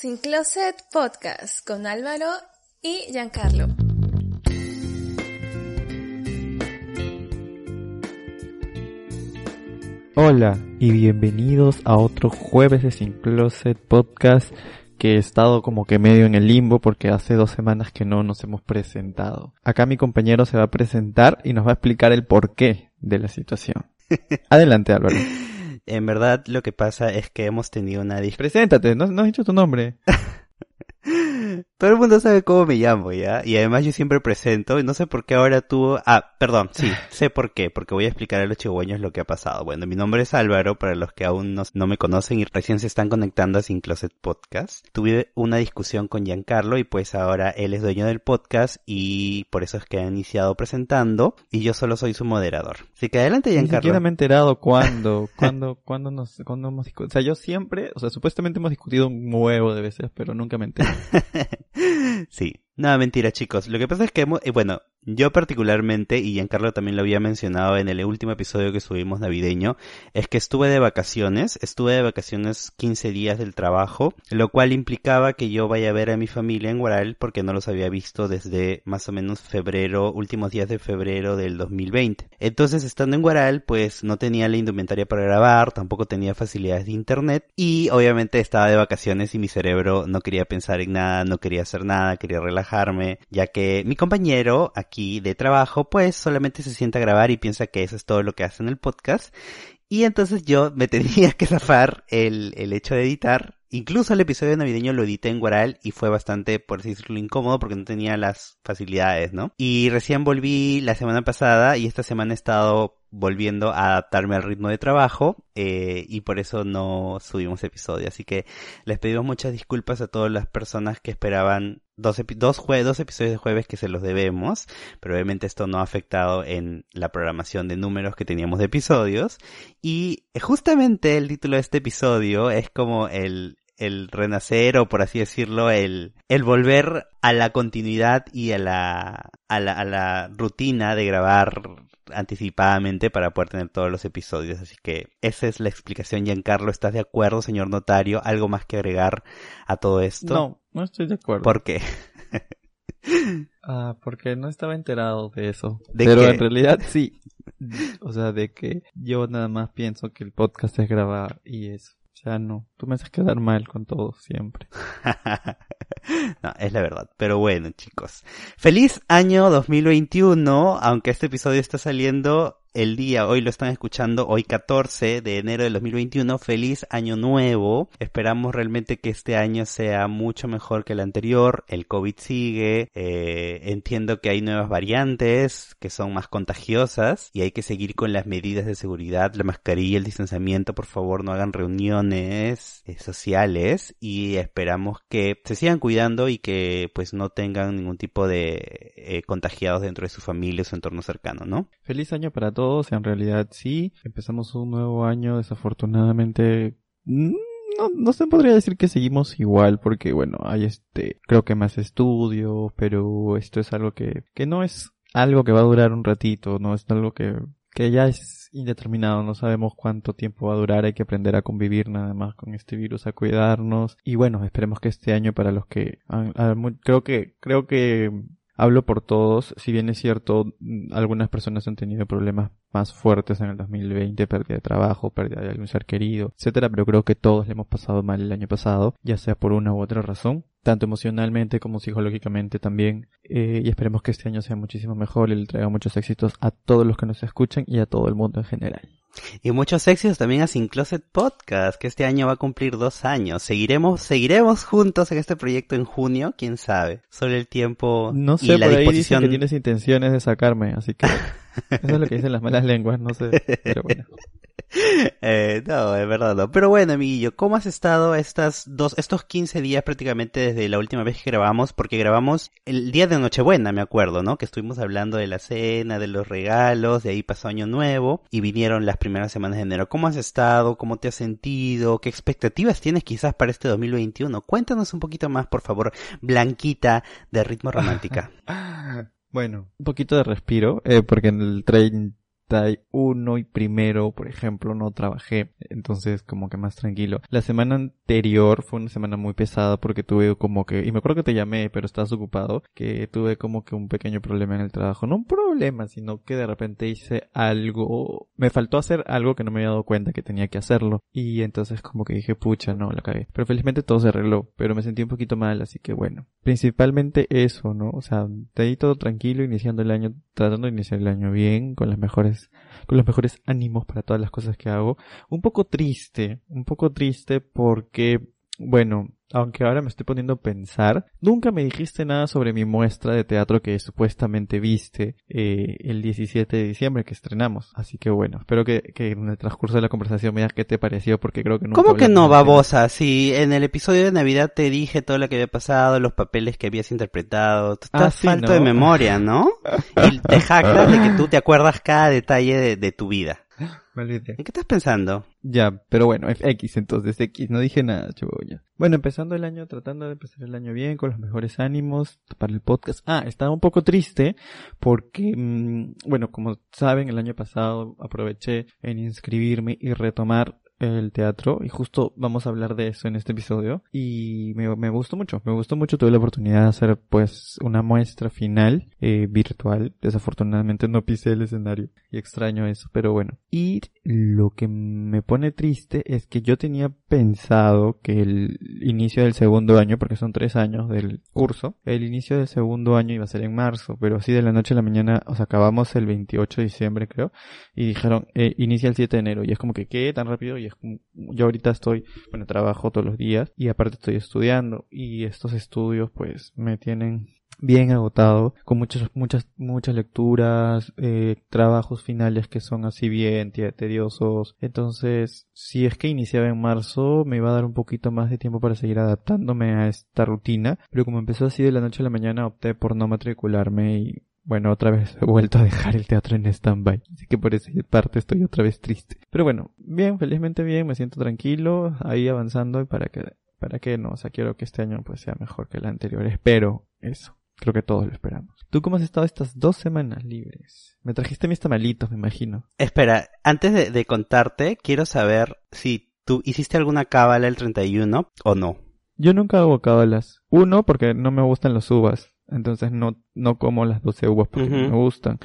Sin Closet Podcast con Álvaro y Giancarlo. Hola y bienvenidos a otro jueves de Sin Closet Podcast que he estado como que medio en el limbo porque hace dos semanas que no nos hemos presentado. Acá mi compañero se va a presentar y nos va a explicar el porqué de la situación. Adelante Álvaro. En verdad lo que pasa es que hemos tenido una dis- Preséntate, no, no has dicho tu nombre. Todo el mundo sabe cómo me llamo, ¿ya? Y además yo siempre presento, y no sé por qué ahora tú... Ah, perdón, sí, sé por qué, porque voy a explicar a los chihuahueños lo que ha pasado. Bueno, mi nombre es Álvaro, para los que aún no, no me conocen y recién se están conectando a Sin Closet Podcast. Tuve una discusión con Giancarlo y pues ahora él es dueño del podcast y por eso es que ha iniciado presentando y yo solo soy su moderador. Así que adelante Ni Giancarlo. siquiera me he enterado cuándo, cuándo, cuándo nos, cuándo hemos discutido. O sea, yo siempre, o sea, supuestamente hemos discutido un huevo de veces, pero nunca me enteré. sí, nada mentira chicos. Lo que pasa es que, hemos- eh, bueno, yo particularmente, y Giancarlo también lo había mencionado en el último episodio que subimos navideño, es que estuve de vacaciones, estuve de vacaciones 15 días del trabajo, lo cual implicaba que yo vaya a ver a mi familia en Guaral porque no los había visto desde más o menos febrero, últimos días de febrero del 2020. Entonces, estando en Guaral, pues no tenía la indumentaria para grabar, tampoco tenía facilidades de internet y obviamente estaba de vacaciones y mi cerebro no quería pensar en nada, no quería hacer nada, quería ya que mi compañero aquí de trabajo pues solamente se sienta a grabar y piensa que eso es todo lo que hace en el podcast y entonces yo me tenía que zafar el, el hecho de editar. Incluso el episodio navideño lo edité en Guaral y fue bastante, por decirlo, incómodo porque no tenía las facilidades, ¿no? Y recién volví la semana pasada y esta semana he estado volviendo a adaptarme al ritmo de trabajo eh, y por eso no subimos episodio. Así que les pedimos muchas disculpas a todas las personas que esperaban dos, dos, jue- dos episodios de jueves que se los debemos, pero obviamente esto no ha afectado en la programación de números que teníamos de episodios. Y justamente el título de este episodio es como el, el renacer o por así decirlo, el, el volver a la continuidad y a la, a la, a la rutina de grabar anticipadamente para poder tener todos los episodios. Así que esa es la explicación, Giancarlo. ¿Estás de acuerdo, señor notario? ¿Algo más que agregar a todo esto? No, no estoy de acuerdo. ¿Por qué? Ah, porque no estaba enterado de eso. ¿De Pero qué? en realidad sí. O sea, de que yo nada más pienso que el podcast es grabar y eso. Sea, no. Tú me haces quedar mal con todo siempre. no, es la verdad. Pero bueno, chicos. Feliz año 2021, aunque este episodio está saliendo el día, hoy lo están escuchando, hoy 14 de enero del 2021. Feliz año nuevo. Esperamos realmente que este año sea mucho mejor que el anterior. El COVID sigue. Eh, entiendo que hay nuevas variantes que son más contagiosas y hay que seguir con las medidas de seguridad, la mascarilla, el distanciamiento. Por favor, no hagan reuniones eh, sociales y esperamos que se sigan cuidando y que pues no tengan ningún tipo de eh, contagiados dentro de su familia o su entorno cercano, ¿no? Feliz año para todos. En realidad sí. Empezamos un nuevo año. Desafortunadamente. mm, No, no se podría decir que seguimos igual porque bueno, hay este, creo que más estudios, pero esto es algo que, que no es algo que va a durar un ratito, no es algo que, que ya es indeterminado, no sabemos cuánto tiempo va a durar, hay que aprender a convivir nada más con este virus, a cuidarnos y bueno, esperemos que este año para los que mu- creo que creo que hablo por todos, si bien es cierto, algunas personas han tenido problemas más fuertes en el 2020, pérdida de trabajo, pérdida de algún ser querido, etcétera, pero creo que todos le hemos pasado mal el año pasado, ya sea por una u otra razón, tanto emocionalmente como psicológicamente también, eh, y esperemos que este año sea muchísimo mejor y le traiga muchos éxitos a todos los que nos escuchan y a todo el mundo en general. Y muchos éxitos también a Sin Closet Podcast, que este año va a cumplir dos años. Seguiremos, seguiremos juntos en este proyecto en junio, quién sabe. Solo el tiempo No y sé, la por ahí dicen disposición. que tienes intenciones de sacarme, así que Eso es lo que dicen las malas lenguas, no sé, pero bueno. Eh, no, es verdad no. Pero bueno, amiguillo, ¿cómo has estado estas dos, estos 15 días prácticamente desde la última vez que grabamos? Porque grabamos el día de Nochebuena, me acuerdo, ¿no? Que estuvimos hablando de la cena, de los regalos, de ahí pasó Año Nuevo y vinieron las primeras semanas de enero. ¿Cómo has estado? ¿Cómo te has sentido? ¿Qué expectativas tienes quizás para este 2021? Cuéntanos un poquito más, por favor, Blanquita de Ritmo Romántica. Bueno, un poquito de respiro, eh, porque en el 31 y primero, por ejemplo, no trabajé, entonces como que más tranquilo. La semana anterior fue una semana muy pesada porque tuve como que, y me acuerdo que te llamé, pero estabas ocupado, que tuve como que un pequeño problema en el trabajo. No un problema, sino que de repente hice algo, me faltó hacer algo que no me había dado cuenta que tenía que hacerlo. Y entonces como que dije, pucha, no, la cagué. Pero felizmente todo se arregló, pero me sentí un poquito mal, así que bueno. Principalmente eso, ¿no? O sea, de ahí todo tranquilo, iniciando el año, tratando de iniciar el año bien, con las mejores con los mejores ánimos para todas las cosas que hago. Un poco triste, un poco triste porque, bueno, aunque ahora me estoy poniendo a pensar, nunca me dijiste nada sobre mi muestra de teatro que supuestamente viste eh, el 17 de diciembre que estrenamos. Así que bueno, espero que, que en el transcurso de la conversación me digas qué te pareció porque creo que nunca ¿Cómo que no, babosa? Si en el episodio de Navidad te dije todo lo que había pasado, los papeles que habías interpretado, tú estás Ah, sí, falto ¿no? de memoria, ¿no? Y te jactas de que tú te acuerdas cada detalle de, de tu vida. ¿En qué estás pensando? Ya, pero bueno, F- X entonces, X, no dije nada, ya. Bueno, empezando el año, tratando de empezar el año bien, con los mejores ánimos para el podcast. Ah, estaba un poco triste porque, mm, bueno, como saben, el año pasado aproveché en inscribirme y retomar el teatro y justo vamos a hablar de eso en este episodio. Y me, me gustó mucho, me gustó mucho, tuve la oportunidad de hacer pues una muestra final eh, virtual, desafortunadamente no pisé el escenario y extraño eso, pero bueno. Y lo que me pone triste es que yo tenía pensado que el inicio del segundo año, porque son tres años del curso, el inicio del segundo año iba a ser en marzo, pero así de la noche a la mañana, o sea, acabamos el 28 de diciembre creo, y dijeron, eh, inicia el 7 de enero, y es como que, ¿qué? Tan rápido, y es como, yo ahorita estoy, bueno, trabajo todos los días, y aparte estoy estudiando, y estos estudios pues me tienen bien agotado, con muchas, muchas, muchas lecturas, eh, trabajos finales que son así bien te- tediosos. Entonces, si es que iniciaba en marzo, me iba a dar un poquito más de tiempo para seguir adaptándome a esta rutina, pero como empezó así de la noche a la mañana, opté por no matricularme y bueno, otra vez he vuelto a dejar el teatro en stand-by. Así que por esa parte estoy otra vez triste. Pero bueno, bien, felizmente bien, me siento tranquilo, ahí avanzando y para que, para que no, o sea, quiero que este año pues sea mejor que el anterior. Espero eso. Creo que todos lo esperamos. ¿Tú cómo has estado estas dos semanas libres? Me trajiste mis tamalitos, me imagino. Espera, antes de, de contarte, quiero saber si tú hiciste alguna cábala el 31 o no. Yo nunca hago cábalas. Uno, porque no me gustan las uvas. Entonces no, no como las 12 uvas porque no me gustan.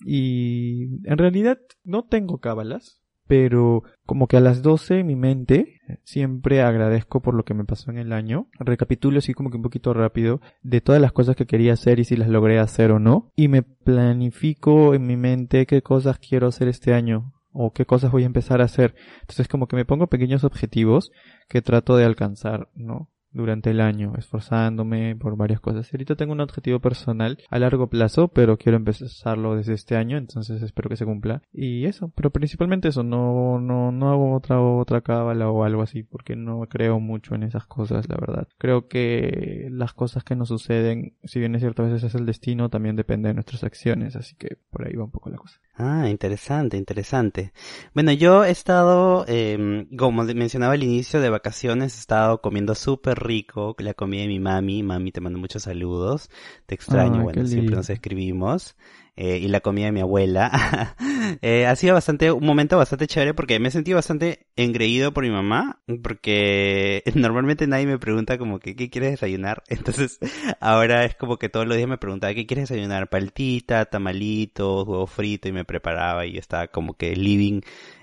Y en realidad no tengo cábalas, pero como que a las 12 en mi mente siempre agradezco por lo que me pasó en el año. Recapitulo así como que un poquito rápido de todas las cosas que quería hacer y si las logré hacer o no. Y me planifico en mi mente qué cosas quiero hacer este año o qué cosas voy a empezar a hacer. Entonces como que me pongo pequeños objetivos que trato de alcanzar, ¿no? Durante el año, esforzándome por varias cosas. Ahorita tengo un objetivo personal a largo plazo, pero quiero empezarlo desde este año, entonces espero que se cumpla. Y eso, pero principalmente eso, no, no, no hago otra, otra cábala o algo así, porque no creo mucho en esas cosas, la verdad. Creo que las cosas que nos suceden, si bien es cierto a veces es el destino, también depende de nuestras acciones, así que por ahí va un poco la cosa. Ah, interesante, interesante. Bueno, yo he estado, eh, como mencionaba al inicio de vacaciones, he estado comiendo súper rico la comida de mi mami. Mami, te mando muchos saludos. Te extraño, bueno, siempre nos escribimos. Eh, y la comida de mi abuela. eh, ha sido bastante, un momento bastante chévere porque me he sentido bastante engreído por mi mamá. Porque normalmente nadie me pregunta como que, ¿qué quieres desayunar? Entonces, ahora es como que todos los días me preguntaba, ¿qué quieres desayunar? Paltita, tamalitos, huevo frito y me preparaba y estaba como que living,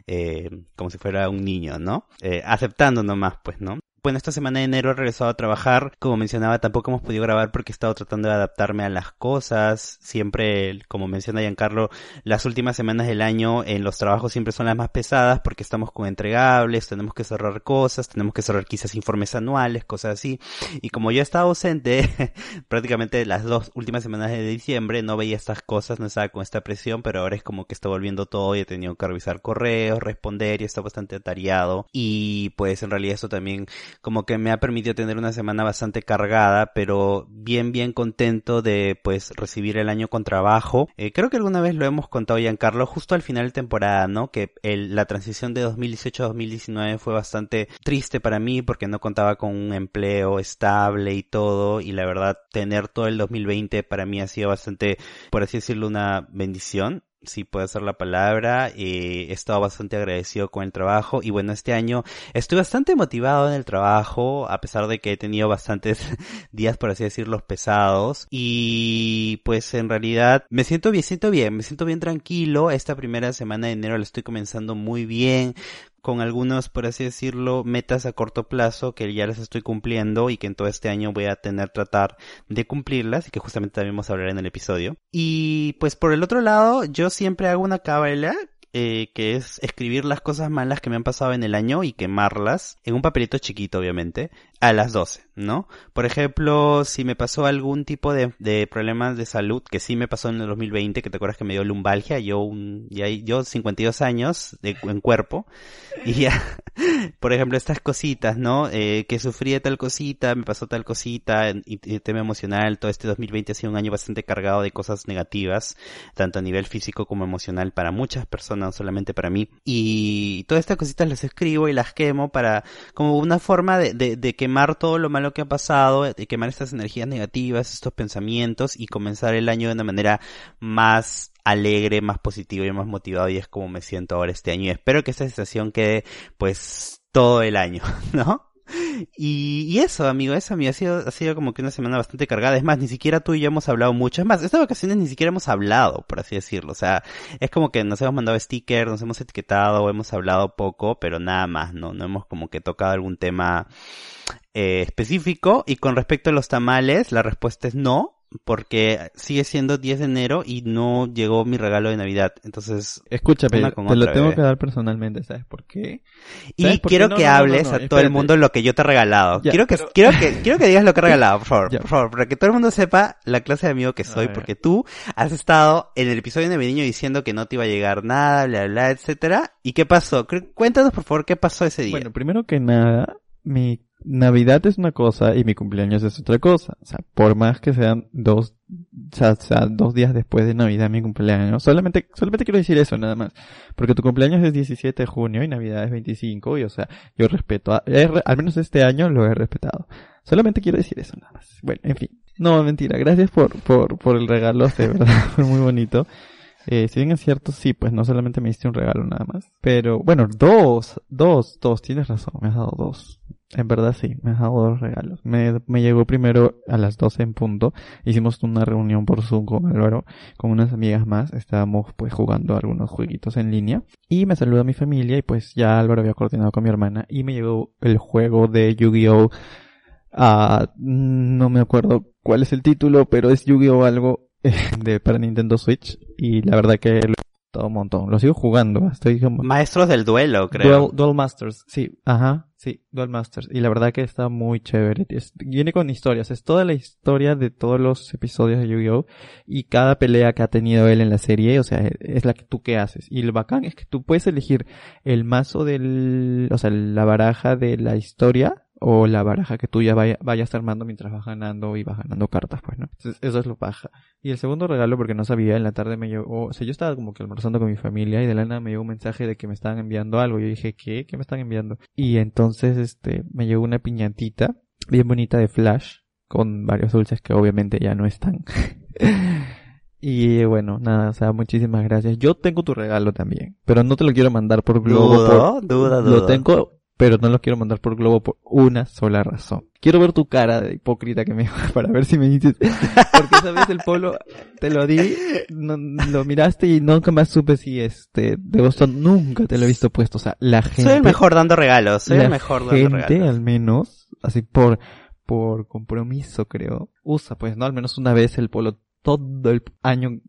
eh, como si fuera un niño, ¿no? Eh, aceptando nomás, pues, ¿no? Bueno, esta semana de enero he regresado a trabajar. Como mencionaba, tampoco hemos podido grabar porque he estado tratando de adaptarme a las cosas. Siempre, como menciona Giancarlo, las últimas semanas del año en los trabajos siempre son las más pesadas porque estamos con entregables, tenemos que cerrar cosas, tenemos que cerrar quizás informes anuales, cosas así. Y como yo he estado ausente prácticamente las dos últimas semanas de diciembre, no veía estas cosas, no estaba con esta presión, pero ahora es como que está volviendo todo y he tenido que revisar correos, responder y está bastante atareado. Y pues en realidad eso también como que me ha permitido tener una semana bastante cargada, pero bien, bien contento de pues recibir el año con trabajo. Eh, creo que alguna vez lo hemos contado Giancarlo justo al final de temporada, ¿no? Que la transición de 2018 a 2019 fue bastante triste para mí porque no contaba con un empleo estable y todo y la verdad tener todo el 2020 para mí ha sido bastante, por así decirlo, una bendición sí puede ser la palabra. Eh, he estado bastante agradecido con el trabajo y bueno, este año estoy bastante motivado en el trabajo, a pesar de que he tenido bastantes días, por así decirlo, pesados. Y pues en realidad me siento bien, siento bien, me siento bien tranquilo. Esta primera semana de enero la estoy comenzando muy bien con algunos, por así decirlo, metas a corto plazo que ya las estoy cumpliendo y que en todo este año voy a tener tratar de cumplirlas y que justamente también vamos a hablar en el episodio. Y pues por el otro lado, yo siempre hago una cábala eh, que es escribir las cosas malas que me han pasado en el año y quemarlas en un papelito chiquito, obviamente, a las 12, ¿no? Por ejemplo, si me pasó algún tipo de, de problemas de salud, que sí me pasó en el 2020, que te acuerdas que me dio lumbalgia, yo un, ya, yo 52 años de, en cuerpo, y ya, por ejemplo, estas cositas, ¿no? Eh, que sufrí de tal cosita, me pasó tal cosita, y, y tema emocional, todo este 2020 ha sido un año bastante cargado de cosas negativas, tanto a nivel físico como emocional para muchas personas, no solamente para mí, y todas estas cositas las escribo y las quemo para, como una forma de, de, de quemar todo lo malo que ha pasado, de quemar estas energías negativas, estos pensamientos y comenzar el año de una manera más alegre, más positiva y más motivado y es como me siento ahora este año y espero que esta sensación quede pues todo el año, ¿no? Y, eso, amigo, eso, amigo, ha sido, ha sido como que una semana bastante cargada. Es más, ni siquiera tú y yo hemos hablado mucho. Es más, estas vacaciones ni siquiera hemos hablado, por así decirlo. O sea, es como que nos hemos mandado stickers, nos hemos etiquetado, hemos hablado poco, pero nada más, ¿no? No hemos como que tocado algún tema eh, específico. Y con respecto a los tamales, la respuesta es no porque sigue siendo 10 de enero y no llegó mi regalo de Navidad. Entonces, escúchame, te lo tengo que dar personalmente, ¿sabes por qué? Y quiero que hables a todo el mundo lo que yo te he regalado. quiero que quiero que quiero que digas lo que he regalado, por favor, por favor, para que todo el mundo sepa la clase de amigo que soy, porque tú has estado en el episodio de navideño diciendo que no te iba a llegar nada, bla bla, etcétera. ¿Y qué pasó? Cuéntanos por favor qué pasó ese día. Bueno, primero que nada, mi Navidad es una cosa y mi cumpleaños es otra cosa. O sea, por más que sean dos, o sea, dos días después de Navidad mi cumpleaños, solamente, solamente quiero decir eso nada más. Porque tu cumpleaños es 17 de junio y Navidad es 25 y o sea, yo respeto, al menos este año lo he respetado. Solamente quiero decir eso nada más. Bueno, en fin. No, mentira. Gracias por, por, por el regalo, de verdad, fue muy bonito. Eh, si bien es cierto, sí, pues no solamente me diste un regalo nada más. Pero, bueno, dos, dos, dos, tienes razón, me has dado dos. En verdad sí, me has dado dos regalos. Me, me llegó primero a las 12 en punto. Hicimos una reunión por Zoom con Álvaro, con unas amigas más. Estábamos pues jugando algunos jueguitos en línea. Y me saludó mi familia y pues ya Álvaro había coordinado con mi hermana. Y me llegó el juego de Yu-Gi-Oh! Uh, no me acuerdo cuál es el título, pero es Yu-Gi-Oh! algo de para Nintendo Switch. Y la verdad que lo todo un montón. Lo sigo jugando. Estoy como... Maestros del duelo, creo. Duel, Masters, sí. Ajá, sí. Duel Masters. Y la verdad que está muy chévere. viene con historias. Es toda la historia de todos los episodios de Yu-Gi-Oh! Y cada pelea que ha tenido él en la serie, o sea, es la que tú que haces. Y lo bacán es que tú puedes elegir el mazo del, o sea, la baraja de la historia o la baraja que tú ya vaya, vayas armando mientras vas ganando y vas ganando cartas, pues, ¿no? Entonces, eso es lo paja. Y el segundo regalo, porque no sabía, en la tarde me llegó, o sea, yo estaba como que almorzando con mi familia y de la nada me llegó un mensaje de que me estaban enviando algo. Yo dije, ¿qué? ¿Qué me están enviando? Y entonces, este, me llegó una piñatita bien bonita de Flash, con varios dulces que obviamente ya no están. Y bueno, nada, o sea, muchísimas gracias. Yo tengo tu regalo también, pero no te lo quiero mandar por globo. Dudo, duda, duda. Lo tengo pero no lo quiero mandar por globo por una sola razón. Quiero ver tu cara de hipócrita que me para ver si me dices, porque esa vez el polo te lo di, no, lo miraste y nunca más supe si este, de Boston nunca te lo he visto puesto, o sea, la gente. Soy el mejor dando regalos, soy el mejor dando gente, regalos. al menos, así por, por compromiso creo, usa pues, ¿no? Al menos una vez el polo todo el año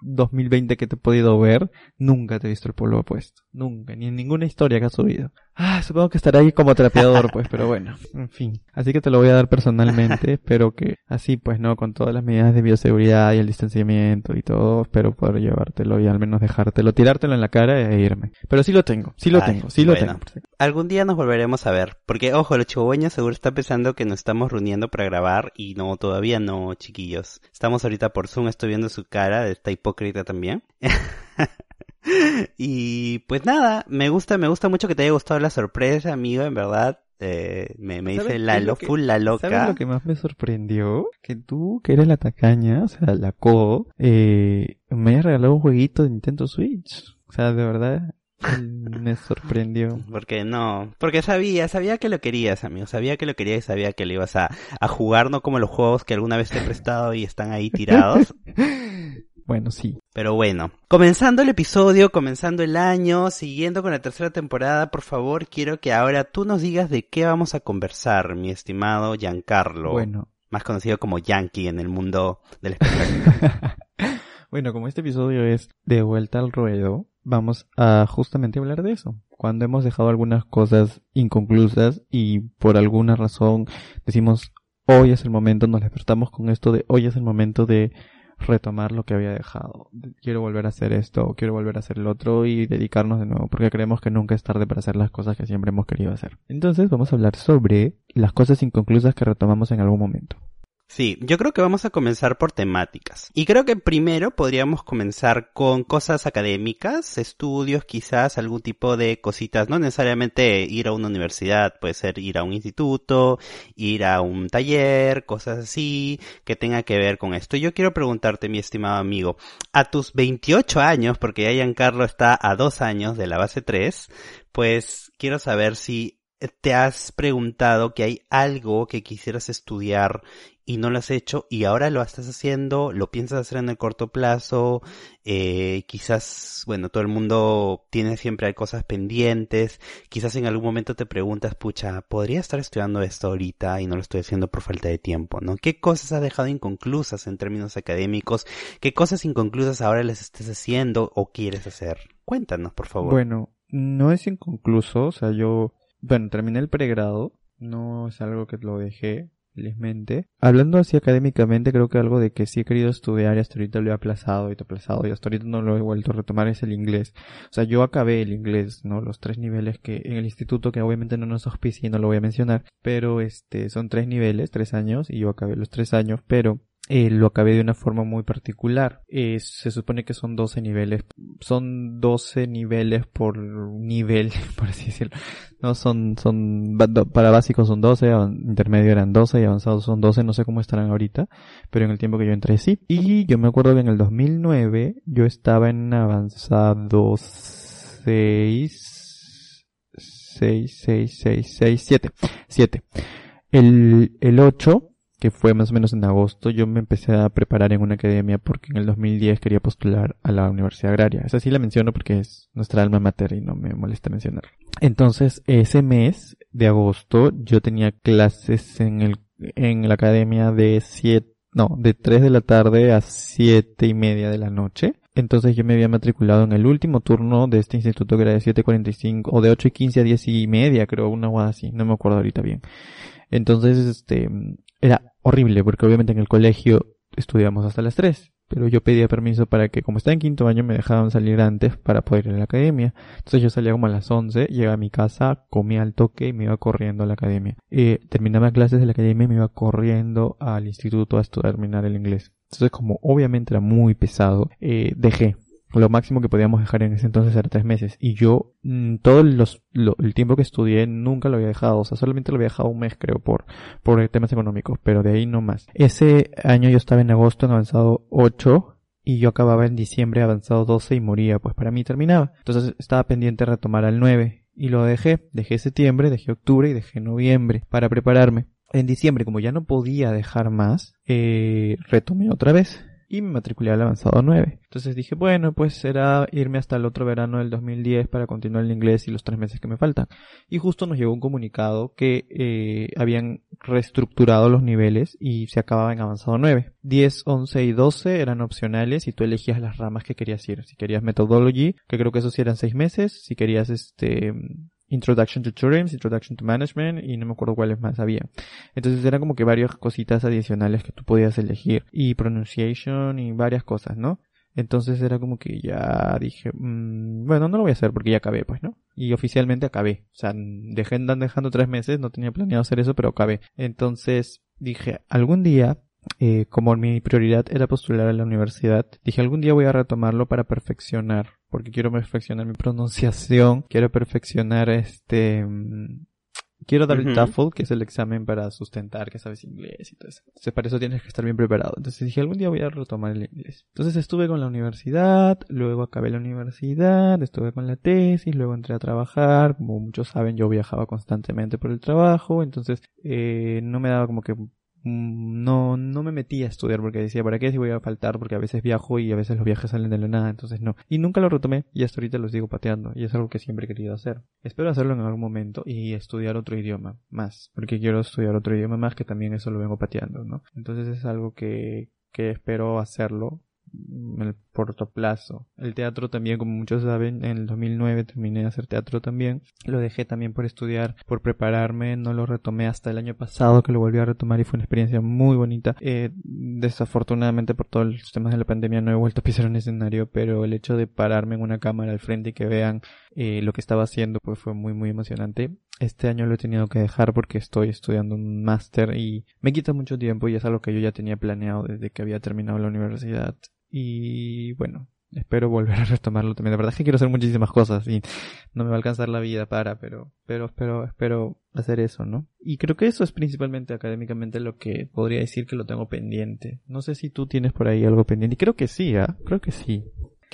2020 que te he podido ver, nunca te he visto el polo puesto. Nunca, ni en ninguna historia que has subido. Ah, supongo que estará ahí como trapeador, pues, pero bueno, en fin. Así que te lo voy a dar personalmente, espero que así, pues, ¿no? Con todas las medidas de bioseguridad y el distanciamiento y todo, espero poder llevártelo y al menos dejártelo, tirártelo en la cara e irme. Pero sí lo tengo, sí lo Ay, tengo, sí lo tengo. Algún día nos volveremos a ver, porque ojo, los chihuahueños seguro están pensando que nos estamos reuniendo para grabar y no, todavía no, chiquillos. Estamos ahorita por Zoom, estoy viendo su cara de esta hipócrita también. y pues nada, me gusta, me gusta mucho que te haya gustado la sorpresa, amigo, en verdad. Eh, me, me ¿Sabes dice la, lo lo, que- full la ¿Sabes loca. lo que más me sorprendió? Que tú, que eres la tacaña, o sea, la co, eh, me hayas regalado un jueguito de Nintendo Switch. O sea, de verdad, me sorprendió. Porque no, porque sabía, sabía que lo querías, amigo, sabía que lo querías y sabía que lo ibas a, a jugar, no como los juegos que alguna vez te he prestado y están ahí tirados. Bueno, sí. Pero bueno, comenzando el episodio, comenzando el año, siguiendo con la tercera temporada, por favor, quiero que ahora tú nos digas de qué vamos a conversar, mi estimado Giancarlo, Bueno, más conocido como Yankee en el mundo del espectáculo. bueno, como este episodio es de vuelta al ruedo, vamos a justamente hablar de eso. Cuando hemos dejado algunas cosas inconclusas y por alguna razón decimos hoy es el momento, nos despertamos con esto de hoy es el momento de retomar lo que había dejado. Quiero volver a hacer esto, quiero volver a hacer el otro y dedicarnos de nuevo, porque creemos que nunca es tarde para hacer las cosas que siempre hemos querido hacer. Entonces vamos a hablar sobre las cosas inconclusas que retomamos en algún momento. Sí, yo creo que vamos a comenzar por temáticas. Y creo que primero podríamos comenzar con cosas académicas, estudios, quizás algún tipo de cositas, no necesariamente ir a una universidad, puede ser ir a un instituto, ir a un taller, cosas así, que tenga que ver con esto. Yo quiero preguntarte, mi estimado amigo, a tus 28 años, porque ya Giancarlo está a dos años de la base 3, pues quiero saber si te has preguntado que hay algo que quisieras estudiar y no lo has hecho y ahora lo estás haciendo, lo piensas hacer en el corto plazo, eh, quizás, bueno, todo el mundo tiene siempre hay cosas pendientes, quizás en algún momento te preguntas, pucha, podría estar estudiando esto ahorita y no lo estoy haciendo por falta de tiempo, ¿no? ¿Qué cosas has dejado inconclusas en términos académicos? ¿Qué cosas inconclusas ahora las estés haciendo o quieres hacer? Cuéntanos, por favor. Bueno, no es inconcluso, o sea, yo, bueno, terminé el pregrado, no es algo que lo dejé, felizmente. Hablando así académicamente, creo que algo de que sí he querido estudiar y hasta ahorita lo he aplazado y aplazado y hasta ahorita no lo he vuelto a retomar es el inglés. O sea, yo acabé el inglés, ¿no? Los tres niveles que en el instituto, que obviamente no nos auspicia y no lo voy a mencionar, pero este, son tres niveles, tres años, y yo acabé los tres años, pero eh, lo acabé de una forma muy particular. Eh, se supone que son 12 niveles. Son 12 niveles por nivel, por así decirlo. No, son, son, para básicos son 12, avan- intermedio eran 12 y avanzados son 12, no sé cómo estarán ahorita, pero en el tiempo que yo entré sí. Y yo me acuerdo que en el 2009 yo estaba en avanzado 6, 6, 6, 6, 6, 7, 7. El, el 8 que fue más o menos en agosto, yo me empecé a preparar en una academia porque en el 2010 quería postular a la Universidad Agraria. Esa sí la menciono porque es nuestra alma mater y no me molesta mencionar. Entonces, ese mes de agosto yo tenía clases en el, en la academia de 7, no, de 3 de la tarde a 7 y media de la noche. Entonces yo me había matriculado en el último turno de este instituto que era de 7.45 o de 8 y 15 a 10 y media, creo, una guada así, no me acuerdo ahorita bien. Entonces, este, era horrible porque obviamente en el colegio estudiamos hasta las 3, pero yo pedía permiso para que como estaba en quinto año me dejaban salir antes para poder ir a la academia. Entonces yo salía como a las 11, llegaba a mi casa, comía al toque y me iba corriendo a la academia. Eh, terminaba clases de la academia y me iba corriendo al instituto a terminar el inglés. Entonces como obviamente era muy pesado, eh, dejé. Lo máximo que podíamos dejar en ese entonces era tres meses. Y yo, mm, todo los, lo- el tiempo que estudié nunca lo había dejado. O sea, solamente lo había dejado un mes, creo, por, por temas económicos. Pero de ahí no más. Ese año yo estaba en agosto en avanzado 8. Y yo acababa en diciembre avanzado 12 y moría. Pues para mí terminaba. Entonces estaba pendiente de retomar al 9. Y lo dejé, dejé septiembre, dejé octubre y dejé noviembre para prepararme. En diciembre, como ya no podía dejar más, eh, retomé otra vez y me matriculé al avanzado 9. Entonces dije, bueno, pues será irme hasta el otro verano del 2010 para continuar el inglés y los tres meses que me faltan. Y justo nos llegó un comunicado que eh, habían reestructurado los niveles y se acababa en avanzado 9. 10, 11 y 12 eran opcionales y tú elegías las ramas que querías ir. Si querías methodology, que creo que esos sí eran seis meses. Si querías este Introduction to Tourism, Introduction to Management y no me acuerdo cuáles más había. Entonces eran como que varias cositas adicionales que tú podías elegir y pronunciation y varias cosas, ¿no? Entonces era como que ya dije, mmm, bueno, no lo voy a hacer porque ya acabé, pues, ¿no? Y oficialmente acabé. O sea, dejé dejando tres meses, no tenía planeado hacer eso, pero acabé. Entonces dije, algún día eh, como mi prioridad era postular a la universidad, dije algún día voy a retomarlo para perfeccionar porque quiero perfeccionar mi pronunciación, quiero perfeccionar este... Mm, quiero dar el TOEFL, que es el examen para sustentar que sabes inglés y todo eso. Entonces, para eso tienes que estar bien preparado. Entonces dije, algún día voy a retomar el inglés. Entonces estuve con la universidad, luego acabé la universidad, estuve con la tesis, luego entré a trabajar. Como muchos saben, yo viajaba constantemente por el trabajo, entonces eh, no me daba como que no, no me metí a estudiar porque decía, ¿para qué si voy a faltar? Porque a veces viajo y a veces los viajes salen de la nada, entonces no. Y nunca lo retomé y hasta ahorita lo sigo pateando y es algo que siempre he querido hacer. Espero hacerlo en algún momento y estudiar otro idioma más, porque quiero estudiar otro idioma más que también eso lo vengo pateando, ¿no? Entonces es algo que, que espero hacerlo el corto plazo. El teatro también, como muchos saben, en el 2009 terminé de hacer teatro también. Lo dejé también por estudiar, por prepararme, no lo retomé hasta el año pasado que lo volví a retomar y fue una experiencia muy bonita. Eh, desafortunadamente por todos los temas de la pandemia no he vuelto a pisar un escenario, pero el hecho de pararme en una cámara al frente y que vean eh, lo que estaba haciendo pues fue muy muy emocionante. Este año lo he tenido que dejar porque estoy estudiando un máster y me quita mucho tiempo y es algo que yo ya tenía planeado desde que había terminado la universidad y bueno, espero volver a retomarlo también. La verdad es que quiero hacer muchísimas cosas y no me va a alcanzar la vida para, pero, pero espero, espero hacer eso, ¿no? Y creo que eso es principalmente académicamente lo que podría decir que lo tengo pendiente. No sé si tú tienes por ahí algo pendiente. Creo que sí, ¿ah? Creo que sí.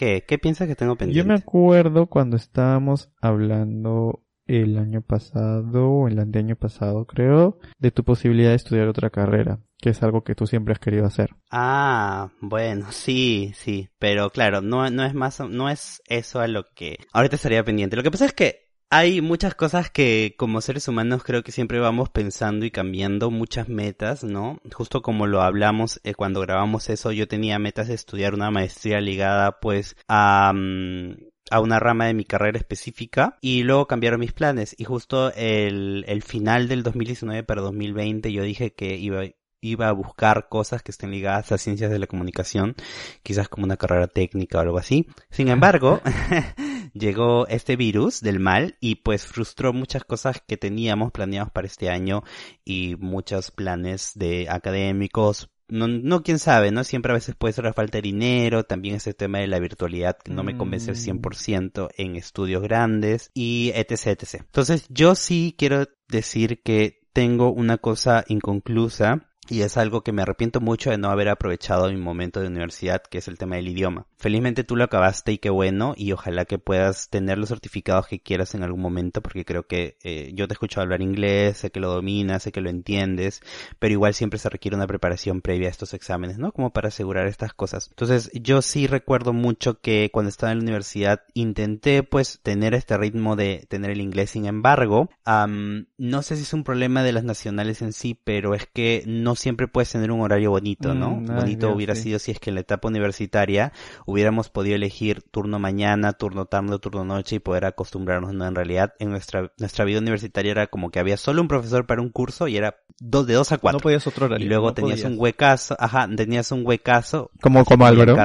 ¿Qué? ¿Qué piensas que tengo pendiente? Yo me acuerdo cuando estábamos hablando el año pasado o el año pasado creo de tu posibilidad de estudiar otra carrera que es algo que tú siempre has querido hacer. Ah, bueno, sí, sí, pero claro, no, no es más, no es eso a lo que ahorita estaría pendiente. Lo que pasa es que hay muchas cosas que como seres humanos creo que siempre vamos pensando y cambiando muchas metas, ¿no? Justo como lo hablamos eh, cuando grabamos eso, yo tenía metas de estudiar una maestría ligada pues a... Mm, a una rama de mi carrera específica y luego cambiaron mis planes y justo el, el final del 2019 para 2020 yo dije que iba, iba a buscar cosas que estén ligadas a ciencias de la comunicación, quizás como una carrera técnica o algo así. Sin embargo, llegó este virus del mal y pues frustró muchas cosas que teníamos planeados para este año y muchos planes de académicos. No, no, quién sabe, ¿no? Siempre a veces puede ser la falta de dinero, también ese tema de la virtualidad que no me convence al 100% mm. en estudios grandes y etc, etc. Entonces yo sí quiero decir que tengo una cosa inconclusa y es algo que me arrepiento mucho de no haber aprovechado mi momento de universidad, que es el tema del idioma. Felizmente tú lo acabaste y qué bueno, y ojalá que puedas tener los certificados que quieras en algún momento, porque creo que eh, yo te escucho hablar inglés, sé que lo dominas, sé que lo entiendes, pero igual siempre se requiere una preparación previa a estos exámenes, ¿no? Como para asegurar estas cosas. Entonces yo sí recuerdo mucho que cuando estaba en la universidad intenté pues tener este ritmo de tener el inglés, sin embargo, no sé si es un problema de las nacionales en sí, pero es que no siempre puedes tener un horario bonito, ¿no? Mm, bonito hubiera sido si es que en la etapa universitaria hubiéramos podido elegir turno mañana, turno tarde, turno noche y poder acostumbrarnos, ¿no? En realidad, en nuestra, nuestra vida universitaria era como que había solo un profesor para un curso y era dos, de dos a cuatro. No podías otro horario. Y luego tenías un huecazo, ajá, tenías un huecazo. Como, como Álvaro.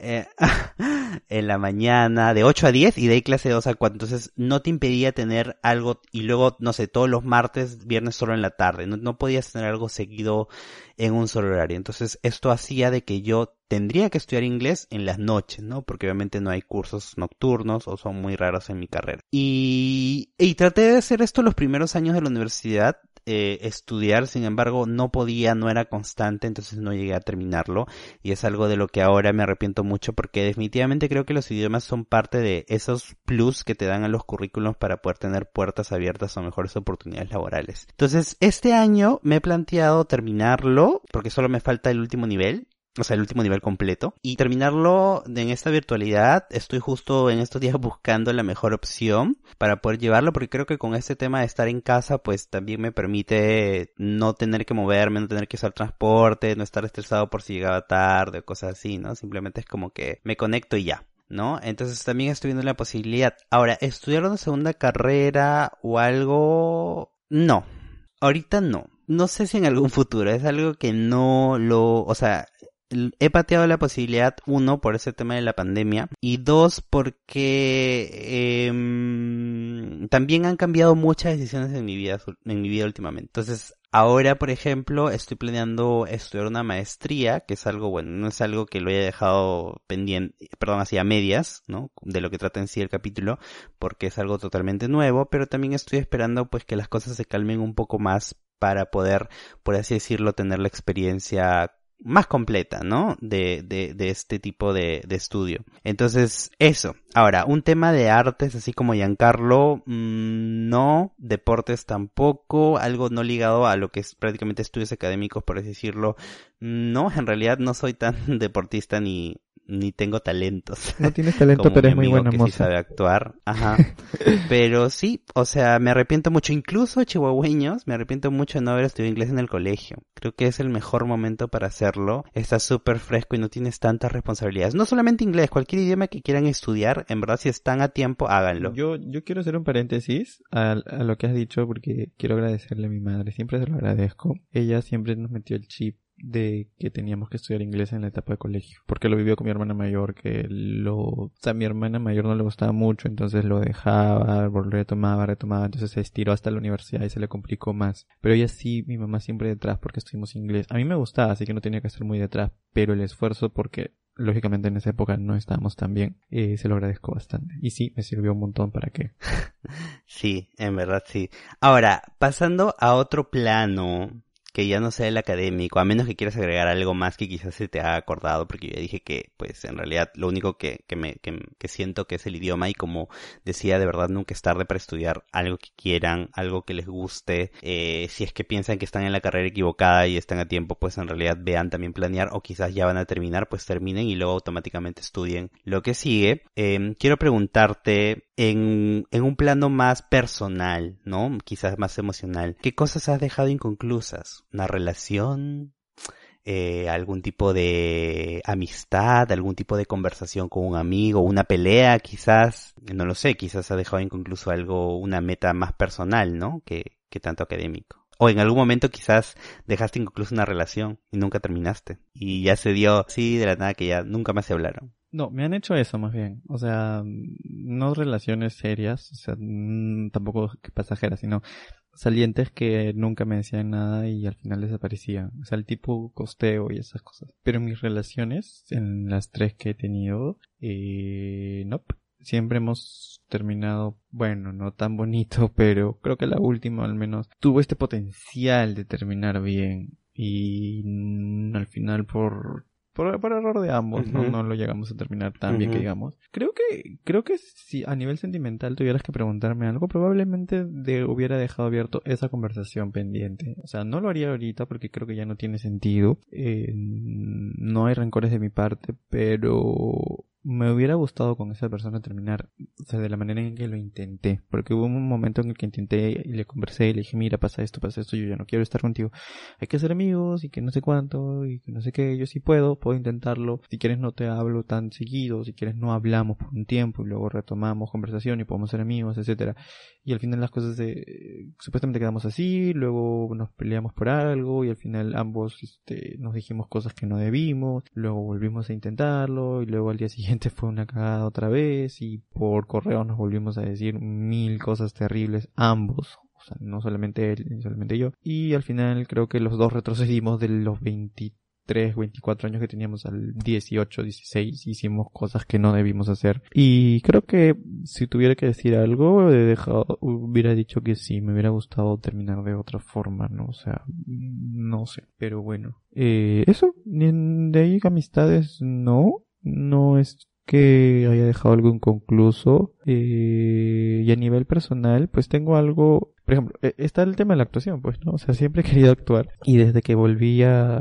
Eh, en la mañana de 8 a 10 y de ahí clase de 2 a 4. Entonces no te impedía tener algo y luego, no sé, todos los martes, viernes solo en la tarde. No, no podías tener algo seguido en un solo horario. Entonces esto hacía de que yo tendría que estudiar inglés en las noches, ¿no? Porque obviamente no hay cursos nocturnos o son muy raros en mi carrera. Y, y traté de hacer esto los primeros años de la universidad eh, estudiar, sin embargo no podía, no era constante, entonces no llegué a terminarlo y es algo de lo que ahora me arrepiento mucho porque definitivamente creo que los idiomas son parte de esos plus que te dan a los currículums para poder tener puertas abiertas o mejores oportunidades laborales. Entonces este año me he planteado terminarlo porque solo me falta el último nivel o sea, el último nivel completo. Y terminarlo en esta virtualidad, estoy justo en estos días buscando la mejor opción para poder llevarlo, porque creo que con este tema de estar en casa, pues también me permite no tener que moverme, no tener que usar transporte, no estar estresado por si llegaba tarde o cosas así, ¿no? Simplemente es como que me conecto y ya. ¿no? Entonces también estoy viendo la posibilidad. Ahora, estudiar una segunda carrera o algo... No, ahorita no. No sé si en algún futuro, es algo que no lo, o sea, he pateado la posibilidad, uno, por ese tema de la pandemia, y dos, porque em, también han cambiado muchas decisiones en mi vida, en mi vida últimamente. Entonces, ahora, por ejemplo, estoy planeando estudiar una maestría, que es algo, bueno, no es algo que lo haya dejado pendiente, perdón, hacia medias, ¿no? De lo que trata en sí el capítulo, porque es algo totalmente nuevo, pero también estoy esperando, pues, que las cosas se calmen un poco más para poder, por así decirlo, tener la experiencia más completa, ¿no? De, de, de este tipo de, de, estudio. Entonces, eso. Ahora, un tema de artes, así como Giancarlo, mmm, no, deportes tampoco, algo no ligado a lo que es prácticamente estudios académicos, por así decirlo. No, en realidad no soy tan deportista ni, ni tengo talentos. No tienes talento, pero es muy buena que moza. Sí sabe actuar. Ajá. pero sí, o sea, me arrepiento mucho, incluso chihuahueños, me arrepiento mucho de no haber estudiado inglés en el colegio. Creo que es el mejor momento para hacerlo. Estás súper fresco y no tienes tantas responsabilidades. No solamente inglés, cualquier idioma que quieran estudiar, en verdad, si están a tiempo, háganlo. Yo, yo quiero hacer un paréntesis a, a lo que has dicho porque quiero agradecerle a mi madre. Siempre se lo agradezco. Ella siempre nos metió el chip de que teníamos que estudiar inglés en la etapa de colegio, porque lo vivió con mi hermana mayor, que lo, o sea, a mi hermana mayor no le gustaba mucho, entonces lo dejaba, retomaba, retomaba, entonces se estiró hasta la universidad y se le complicó más. Pero ella sí, mi mamá siempre detrás porque estudiamos inglés. A mí me gustaba, así que no tenía que estar muy detrás, pero el esfuerzo porque lógicamente en esa época no estábamos tan bien, eh, se lo agradezco bastante. Y sí, me sirvió un montón para que... sí, en verdad sí. Ahora, pasando a otro plano, que ya no sea el académico, a menos que quieras agregar algo más que quizás se te ha acordado, porque yo ya dije que, pues, en realidad lo único que, que me, que, siento que es el idioma y como decía, de verdad nunca es tarde para estudiar algo que quieran, algo que les guste, eh, si es que piensan que están en la carrera equivocada y están a tiempo, pues en realidad vean también planear o quizás ya van a terminar, pues terminen y luego automáticamente estudien lo que sigue. Eh, quiero preguntarte en, un plano más personal, ¿no? Quizás más emocional, ¿qué cosas has dejado inconclusas? una relación, eh, algún tipo de amistad, algún tipo de conversación con un amigo, una pelea quizás, no lo sé, quizás ha dejado inconcluso algo, una meta más personal, ¿no? Que, que tanto académico. O en algún momento quizás dejaste incluso una relación y nunca terminaste. Y ya se dio así de la nada que ya nunca más se hablaron. No, me han hecho eso más bien. O sea, no relaciones serias, o sea, tampoco pasajeras, sino salientes que nunca me decían nada y al final desaparecían. O sea, el tipo costeo y esas cosas. Pero mis relaciones, en las tres que he tenido, eh, no. Siempre hemos terminado, bueno, no tan bonito, pero creo que la última al menos tuvo este potencial de terminar bien. Y al final por por, por, error de ambos, uh -huh. ¿no? No lo llegamos a terminar tan uh -huh. bien que digamos. Creo que, creo que si a nivel sentimental tuvieras que preguntarme algo, probablemente de, hubiera dejado abierto esa conversación pendiente. O sea, no lo haría ahorita porque creo que ya no tiene sentido. Eh, no hay rencores de mi parte, pero me hubiera gustado con esa persona terminar, o sea, de la manera en que lo intenté, porque hubo un momento en el que intenté y le conversé y le dije, mira, pasa esto, pasa esto, yo ya no quiero estar contigo, hay que ser amigos y que no sé cuánto y que no sé qué, yo sí puedo, puedo intentarlo, si quieres no te hablo tan seguido, si quieres no hablamos por un tiempo y luego retomamos conversación y podemos ser amigos, etcétera, y al final las cosas de, supuestamente quedamos así, luego nos peleamos por algo y al final ambos este, nos dijimos cosas que no debimos, luego volvimos a intentarlo y luego al día siguiente fue una cagada otra vez y por correo nos volvimos a decir mil cosas terribles ambos. O sea, no solamente él, ni solamente yo. Y al final creo que los dos retrocedimos de los 23 23, 24 años que teníamos al 18, 16, hicimos cosas que no debimos hacer. Y creo que si tuviera que decir algo, he dejado, hubiera dicho que sí, me hubiera gustado terminar de otra forma, ¿no? O sea, no sé, pero bueno. Eh, eso, de ahí amistades, no, no es que haya dejado algo inconcluso. Eh, y a nivel personal, pues tengo algo, por ejemplo, e, está el tema de la actuación, pues, ¿no? O sea, siempre he querido actuar. Y desde que volví a,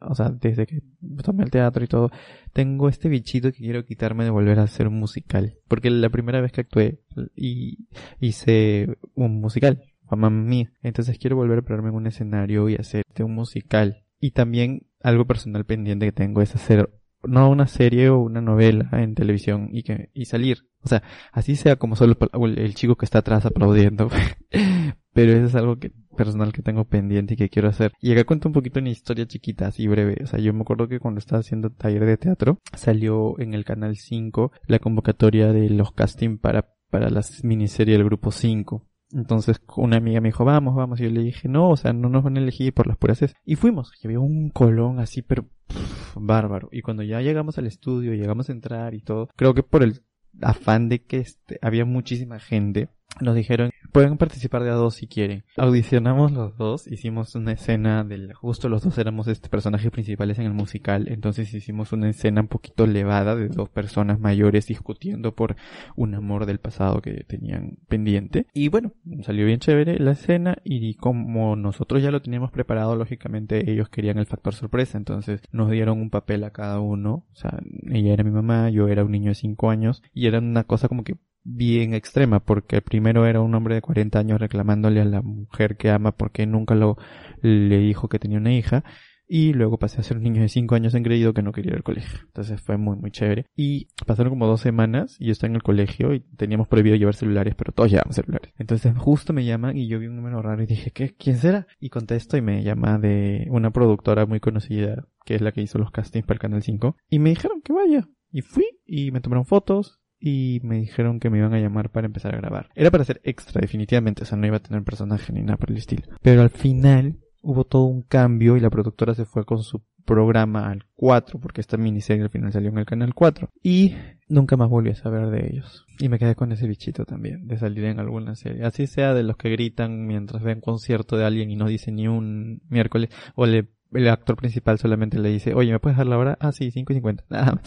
o sea, desde que tomé el teatro y todo, tengo este bichito que quiero quitarme de volver a hacer un musical. Porque la primera vez que actué y hice un musical, mamá mía. Entonces quiero volver a pararme en un escenario y hacer un musical. Y también algo personal pendiente que tengo es hacer no una serie o una novela en televisión y que y salir. O sea, así sea como solo el chico que está atrás aplaudiendo. Pero eso es algo que personal que tengo pendiente y que quiero hacer. Y acá cuento un poquito una historia chiquita, así breve. O sea, yo me acuerdo que cuando estaba haciendo taller de teatro, salió en el canal 5 la convocatoria de los casting para, para las miniseries del grupo 5. Entonces una amiga me dijo, vamos, vamos. Y yo le dije, no, o sea, no nos van a elegir por las puras Y fuimos. Y había un colón así, pero bárbaro. Y cuando ya llegamos al estudio, llegamos a entrar y todo, creo que por el afán de que este, había muchísima gente, nos dijeron, pueden participar de a dos si quieren. Audicionamos los dos, hicimos una escena del, justo los dos éramos este personajes principales en el musical, entonces hicimos una escena un poquito elevada de dos personas mayores discutiendo por un amor del pasado que tenían pendiente. Y bueno, salió bien chévere la escena y como nosotros ya lo teníamos preparado, lógicamente ellos querían el factor sorpresa, entonces nos dieron un papel a cada uno, o sea, ella era mi mamá, yo era un niño de 5 años y era una cosa como que bien extrema, porque primero era un hombre de 40 años reclamándole a la mujer que ama porque nunca lo le dijo que tenía una hija, y luego pasé a ser un niño de 5 años engreído que no quería ir al colegio. Entonces fue muy, muy chévere. Y pasaron como dos semanas y yo estaba en el colegio y teníamos prohibido llevar celulares, pero todos llevamos celulares. Entonces justo me llaman y yo vi un número raro y dije, ¿qué? ¿Quién será? Y contesto y me llama de una productora muy conocida que es la que hizo los castings para el Canal 5. Y me dijeron que vaya. Y fui y me tomaron fotos y me dijeron que me iban a llamar para empezar a grabar. Era para ser extra, definitivamente, o sea, no iba a tener personaje ni nada por el estilo. Pero al final hubo todo un cambio y la productora se fue con su programa al 4, porque esta miniserie al final salió en el canal 4. Y nunca más volví a saber de ellos. Y me quedé con ese bichito también, de salir en alguna serie. Así sea de los que gritan mientras ven concierto de alguien y no dice ni un miércoles, o le, el actor principal solamente le dice, oye, ¿me puedes dar la hora? Ah, sí, 5 y 50.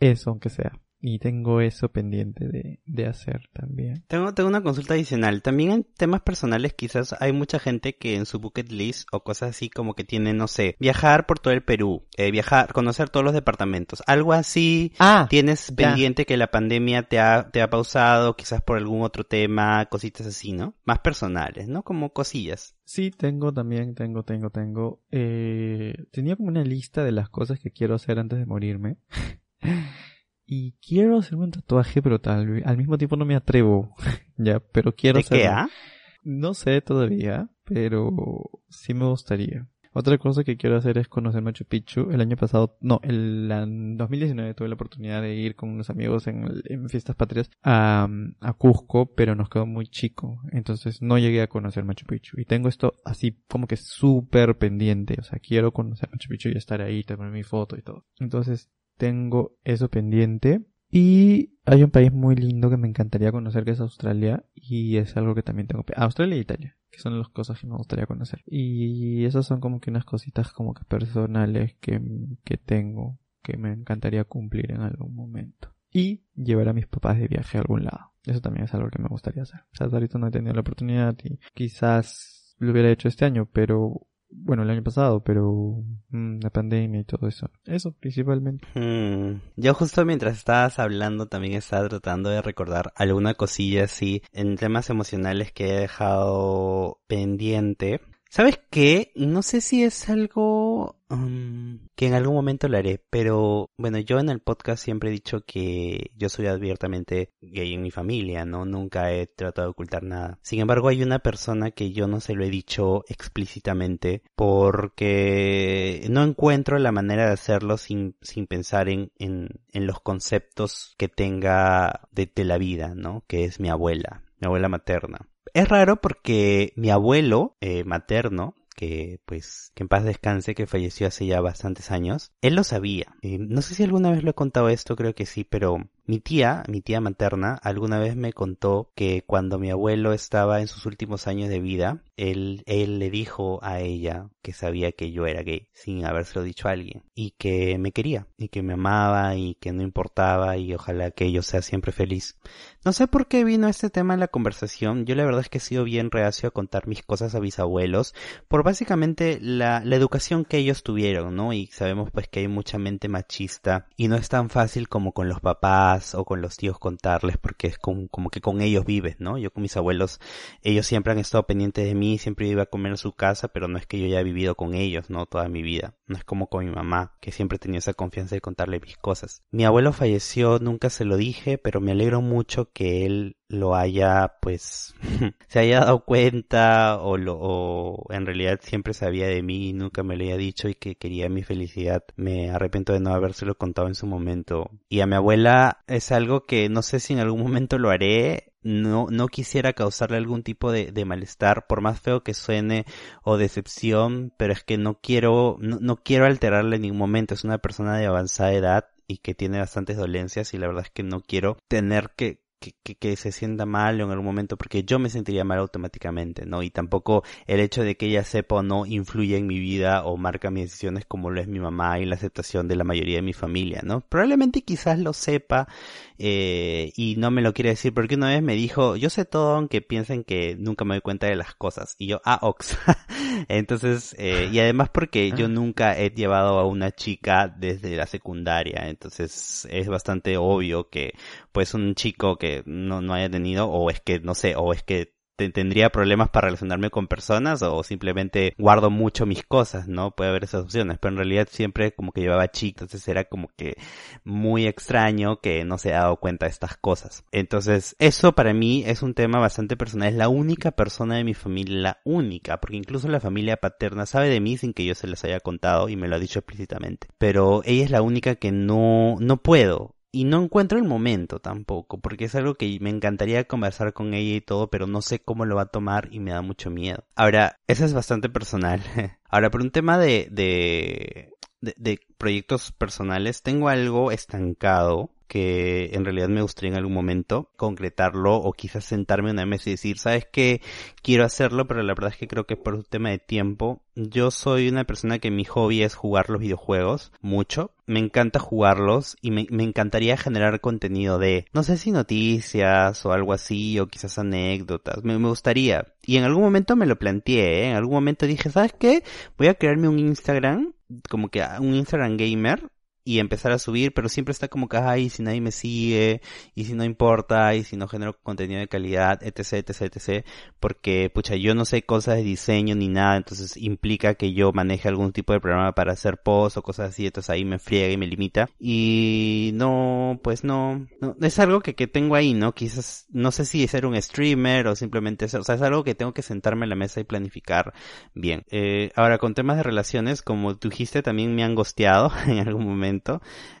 Eso, aunque sea. Y tengo eso pendiente de, de hacer también. Tengo, tengo una consulta adicional. También en temas personales quizás hay mucha gente que en su bucket list o cosas así como que tiene, no sé, viajar por todo el Perú, eh, viajar, conocer todos los departamentos. Algo así ah, tienes pendiente que la pandemia te ha, te ha pausado, quizás por algún otro tema, cositas así, ¿no? Más personales, ¿no? Como cosillas. Sí, tengo también, tengo, tengo, tengo. Eh, tenía como una lista de las cosas que quiero hacer antes de morirme. Y quiero hacerme un tatuaje, pero tal vez, al mismo tiempo no me atrevo. ya, pero quiero ¿De qué, ah? No sé todavía, pero sí me gustaría. Otra cosa que quiero hacer es conocer Machu Picchu. El año pasado, no, el, en 2019 tuve la oportunidad de ir con unos amigos en, en Fiestas Patrias a, a, Cusco, pero nos quedó muy chico. Entonces no llegué a conocer Machu Picchu. Y tengo esto así como que súper pendiente. O sea, quiero conocer Machu Picchu y estar ahí, tener mi foto y todo. Entonces tengo eso pendiente. Y hay un país muy lindo que me encantaría conocer que es Australia y es algo que también tengo. Australia e Italia, que son las cosas que me gustaría conocer. Y esas son como que unas cositas como que personales que, que tengo que me encantaría cumplir en algún momento. Y llevar a mis papás de viaje a algún lado. Eso también es algo que me gustaría hacer. O sea, ahorita no he tenido la oportunidad y quizás lo hubiera hecho este año, pero bueno, el año pasado, pero mm, la pandemia y todo eso. Eso, principalmente. Hmm. Yo justo mientras estabas hablando también estaba tratando de recordar alguna cosilla así en temas emocionales que he dejado pendiente. ¿Sabes qué? No sé si es algo um, que en algún momento lo haré, pero bueno, yo en el podcast siempre he dicho que yo soy abiertamente gay en mi familia, ¿no? Nunca he tratado de ocultar nada. Sin embargo, hay una persona que yo no se lo he dicho explícitamente porque no encuentro la manera de hacerlo sin, sin pensar en, en, en los conceptos que tenga de, de la vida, ¿no? Que es mi abuela, mi abuela materna. Es raro porque mi abuelo eh, materno que pues que en paz descanse, que falleció hace ya bastantes años. Él lo sabía. Eh, no sé si alguna vez lo he contado esto, creo que sí, pero mi tía, mi tía materna, alguna vez me contó que cuando mi abuelo estaba en sus últimos años de vida, él, él le dijo a ella que sabía que yo era gay, sin habérselo dicho a alguien, y que me quería, y que me amaba, y que no importaba, y ojalá que yo sea siempre feliz. No sé por qué vino este tema en la conversación, yo la verdad es que he sido bien reacio a contar mis cosas a mis abuelos, por básicamente la, la educación que ellos tuvieron, ¿no? Y sabemos pues que hay mucha mente machista, y no es tan fácil como con los papás, o con los tíos contarles porque es como, que con ellos vives, ¿no? Yo con mis abuelos, ellos siempre han estado pendientes de mí, siempre iba a comer en su casa, pero no es que yo haya vivido con ellos, ¿no? Toda mi vida. No es como con mi mamá, que siempre tenía esa confianza de contarle mis cosas. Mi abuelo falleció, nunca se lo dije, pero me alegro mucho que él lo haya pues se haya dado cuenta o lo o en realidad siempre sabía de mí y nunca me lo haya dicho y que quería mi felicidad me arrepiento de no habérselo contado en su momento y a mi abuela es algo que no sé si en algún momento lo haré no, no quisiera causarle algún tipo de, de, malestar, por más feo que suene o decepción, pero es que no quiero, no, no quiero alterarle en ningún momento. Es una persona de avanzada edad y que tiene bastantes dolencias y la verdad es que no quiero tener que, que, que, que, se sienta mal en algún momento porque yo me sentiría mal automáticamente, ¿no? Y tampoco el hecho de que ella sepa o no influye en mi vida o marca mis decisiones como lo es mi mamá y la aceptación de la mayoría de mi familia, ¿no? Probablemente quizás lo sepa eh, y no me lo quiere decir porque una vez me dijo, yo sé todo aunque piensen que nunca me doy cuenta de las cosas. Y yo, ah, ox. entonces, eh, y además porque yo nunca he llevado a una chica desde la secundaria, entonces es bastante obvio que pues un chico que no, no haya tenido, o es que, no sé, o es que tendría problemas para relacionarme con personas o simplemente guardo mucho mis cosas, ¿no? Puede haber esas opciones, pero en realidad siempre como que llevaba chicos, entonces era como que muy extraño que no se ha dado cuenta de estas cosas. Entonces, eso para mí es un tema bastante personal, es la única persona de mi familia, la única, porque incluso la familia paterna sabe de mí sin que yo se les haya contado y me lo ha dicho explícitamente, pero ella es la única que no, no puedo, y no encuentro el momento tampoco, porque es algo que me encantaría conversar con ella y todo, pero no sé cómo lo va a tomar y me da mucho miedo. Ahora, eso es bastante personal. Ahora, por un tema de, de, de, de proyectos personales, tengo algo estancado que en realidad me gustaría en algún momento concretarlo o quizás sentarme en una mesa y decir, sabes que quiero hacerlo, pero la verdad es que creo que es por un tema de tiempo. Yo soy una persona que mi hobby es jugar los videojuegos mucho. Me encanta jugarlos y me, me encantaría generar contenido de, no sé si noticias o algo así o quizás anécdotas. Me, gustaría. Y en algún momento me lo planteé, ¿eh? en algún momento dije, ¿sabes qué? Voy a crearme un Instagram como que un Instagram gamer y empezar a subir, pero siempre está como que, ay, si nadie me sigue, y si no importa, y si no genero contenido de calidad, etc, etc, etc, porque, pucha, yo no sé cosas de diseño ni nada, entonces implica que yo maneje algún tipo de programa para hacer posts o cosas así, entonces ahí me friega y me limita, y no, pues no, no es algo que, que tengo ahí, ¿no? Quizás, no sé si ser un streamer o simplemente ser, o sea, es algo que tengo que sentarme en la mesa y planificar bien. Eh, ahora, con temas de relaciones, como tú dijiste, también me han gosteado en algún momento,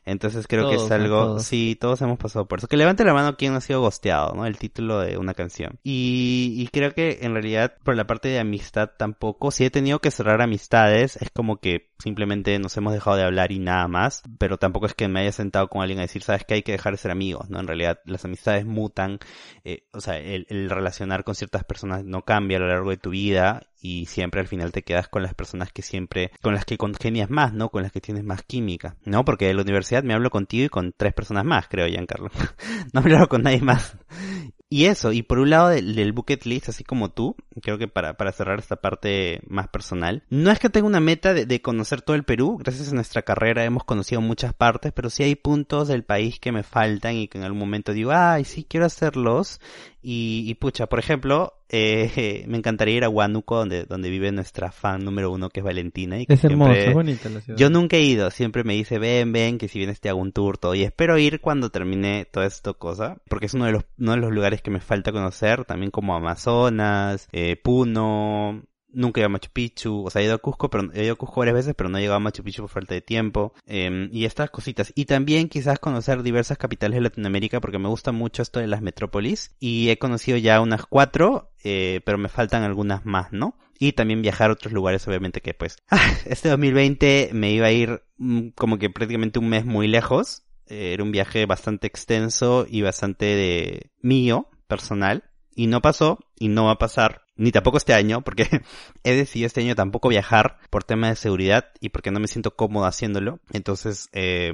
entonces creo que es algo, sí, todos hemos pasado por eso. Que levante la mano quien ha sido gosteado, ¿no? El título de una canción. Y, y creo que en realidad por la parte de amistad tampoco, si he tenido que cerrar amistades, es como que simplemente nos hemos dejado de hablar y nada más, pero tampoco es que me haya sentado con alguien a decir, sabes que hay que dejar de ser amigos, ¿no? En realidad las amistades mutan, eh, o sea, el, el relacionar con ciertas personas no cambia a lo largo de tu vida y siempre al final te quedas con las personas que siempre, con las que congenias más, ¿no? Con las que tienes más química, ¿no? Porque de la universidad me hablo contigo y con tres personas más, creo, Giancarlo. no me hablo con nadie más. Y eso, y por un lado del, bucket list, así como tú, creo que para, para cerrar esta parte más personal, no es que tenga una meta de, de, conocer todo el Perú, gracias a nuestra carrera hemos conocido muchas partes, pero sí hay puntos del país que me faltan y que en algún momento digo, ay, sí quiero hacerlos, y, y pucha, por ejemplo, eh, me encantaría ir a Huánuco, donde, donde vive nuestra fan número uno, que es Valentina. Y que es hermosa, es bonita la ciudad. Yo nunca he ido, siempre me dice, ven, ven, que si vienes te hago un tour, todo. Y espero ir cuando termine toda esta cosa, porque es uno de los, uno de los lugares que me falta conocer, también como Amazonas, eh, Puno, nunca he ido a Machu Picchu, o sea, he ido a Cusco, pero he ido a Cusco varias veces, pero no he llegado a Machu Picchu por falta de tiempo, em, y estas cositas. Y también quizás conocer diversas capitales de Latinoamérica, porque me gusta mucho esto de las metrópolis, y he conocido ya unas cuatro, eh, pero me faltan algunas más, ¿no? Y también viajar a otros lugares, obviamente que pues, este 2020 me iba a ir mm, como que prácticamente un mes muy lejos, eh, era un viaje bastante extenso y bastante de mío, personal, y no pasó, y no va a pasar, ni tampoco este año, porque he decidido este año tampoco viajar por tema de seguridad y porque no me siento cómodo haciéndolo. Entonces, eh,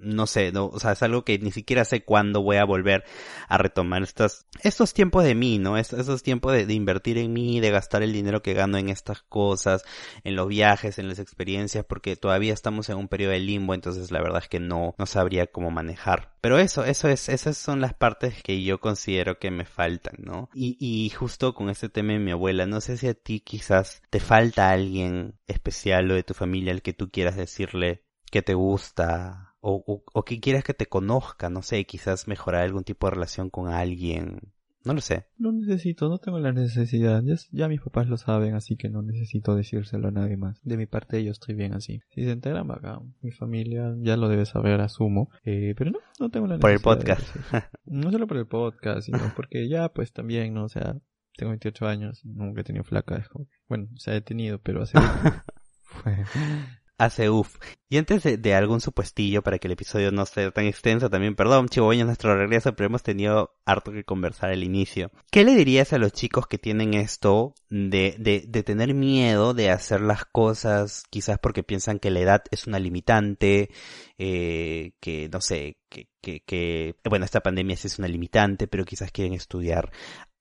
no sé, no, o sea, es algo que ni siquiera sé cuándo voy a volver a retomar estos, estos tiempos de mí, ¿no? Estos, esos tiempos de, de, invertir en mí, de gastar el dinero que gano en estas cosas, en los viajes, en las experiencias, porque todavía estamos en un periodo de limbo, entonces la verdad es que no, no sabría cómo manejar. Pero eso, eso es, esas son las partes que yo considero que me faltan, ¿no? Y, y justo con este tema de mi abuela, no sé si a ti quizás te falta alguien especial o de tu familia al que tú quieras decirle que te gusta o, o, o que quieras que te conozca, no sé, quizás mejorar algún tipo de relación con alguien. No lo sé. No necesito, no tengo la necesidad. Ya, ya, mis papás lo saben, así que no necesito decírselo a nadie más. De mi parte yo estoy bien así. Si se enteran, bacán. Mi familia ya lo debe saber, asumo. Eh, pero no, no tengo la necesidad. Por el podcast. no solo por el podcast, sino porque ya pues también, ¿no? O sea, tengo 28 años, nunca he tenido flaca. Bueno, o sea, he tenido, pero hace... hace uff. Y antes de, de, algún supuestillo para que el episodio no sea tan extenso, también, perdón, Chihuahua, nuestro regreso, pero hemos tenido harto que conversar al inicio. ¿Qué le dirías a los chicos que tienen esto de, de, de tener miedo de hacer las cosas, quizás porque piensan que la edad es una limitante, eh, que no sé, que, que, que, bueno, esta pandemia sí es una limitante, pero quizás quieren estudiar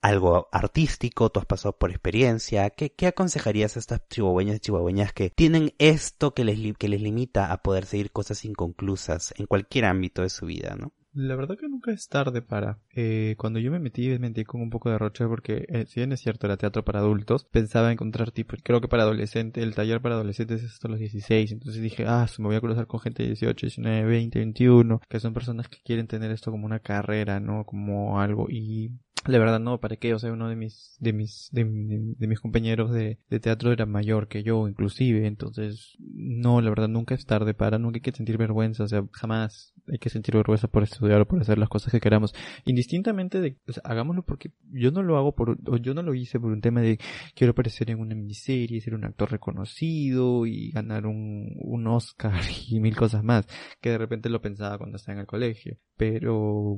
algo artístico, tú has pasado por experiencia, ¿qué, qué aconsejarías a estas chihuahueñas y chihuahueñas que tienen esto que les, que les limita a poder seguir cosas inconclusas en cualquier ámbito de su vida, ¿no? La verdad que nunca es tarde para. Eh, cuando yo me metí, me metí con un poco de roche porque, eh, si bien es cierto, era teatro para adultos, pensaba encontrar tipo, creo que para adolescentes, el taller para adolescentes es hasta los 16, entonces dije, ah, me voy a cruzar con gente de 18, 19, 20, 21, que son personas que quieren tener esto como una carrera, ¿no? Como algo, y la verdad no, ¿para qué? O sea, uno de mis, de mis, de, mis compañeros de, de, teatro era mayor que yo, inclusive, entonces, no, la verdad nunca es tarde para, nunca hay que sentir vergüenza, o sea, jamás hay que sentir vergüenza por estudiar o por hacer las cosas que queramos, indistintamente de, o sea, hagámoslo porque yo no lo hago por, o yo no lo hice por un tema de quiero aparecer en una miniserie, ser un actor reconocido y ganar un, un Oscar y mil cosas más, que de repente lo pensaba cuando estaba en el colegio, pero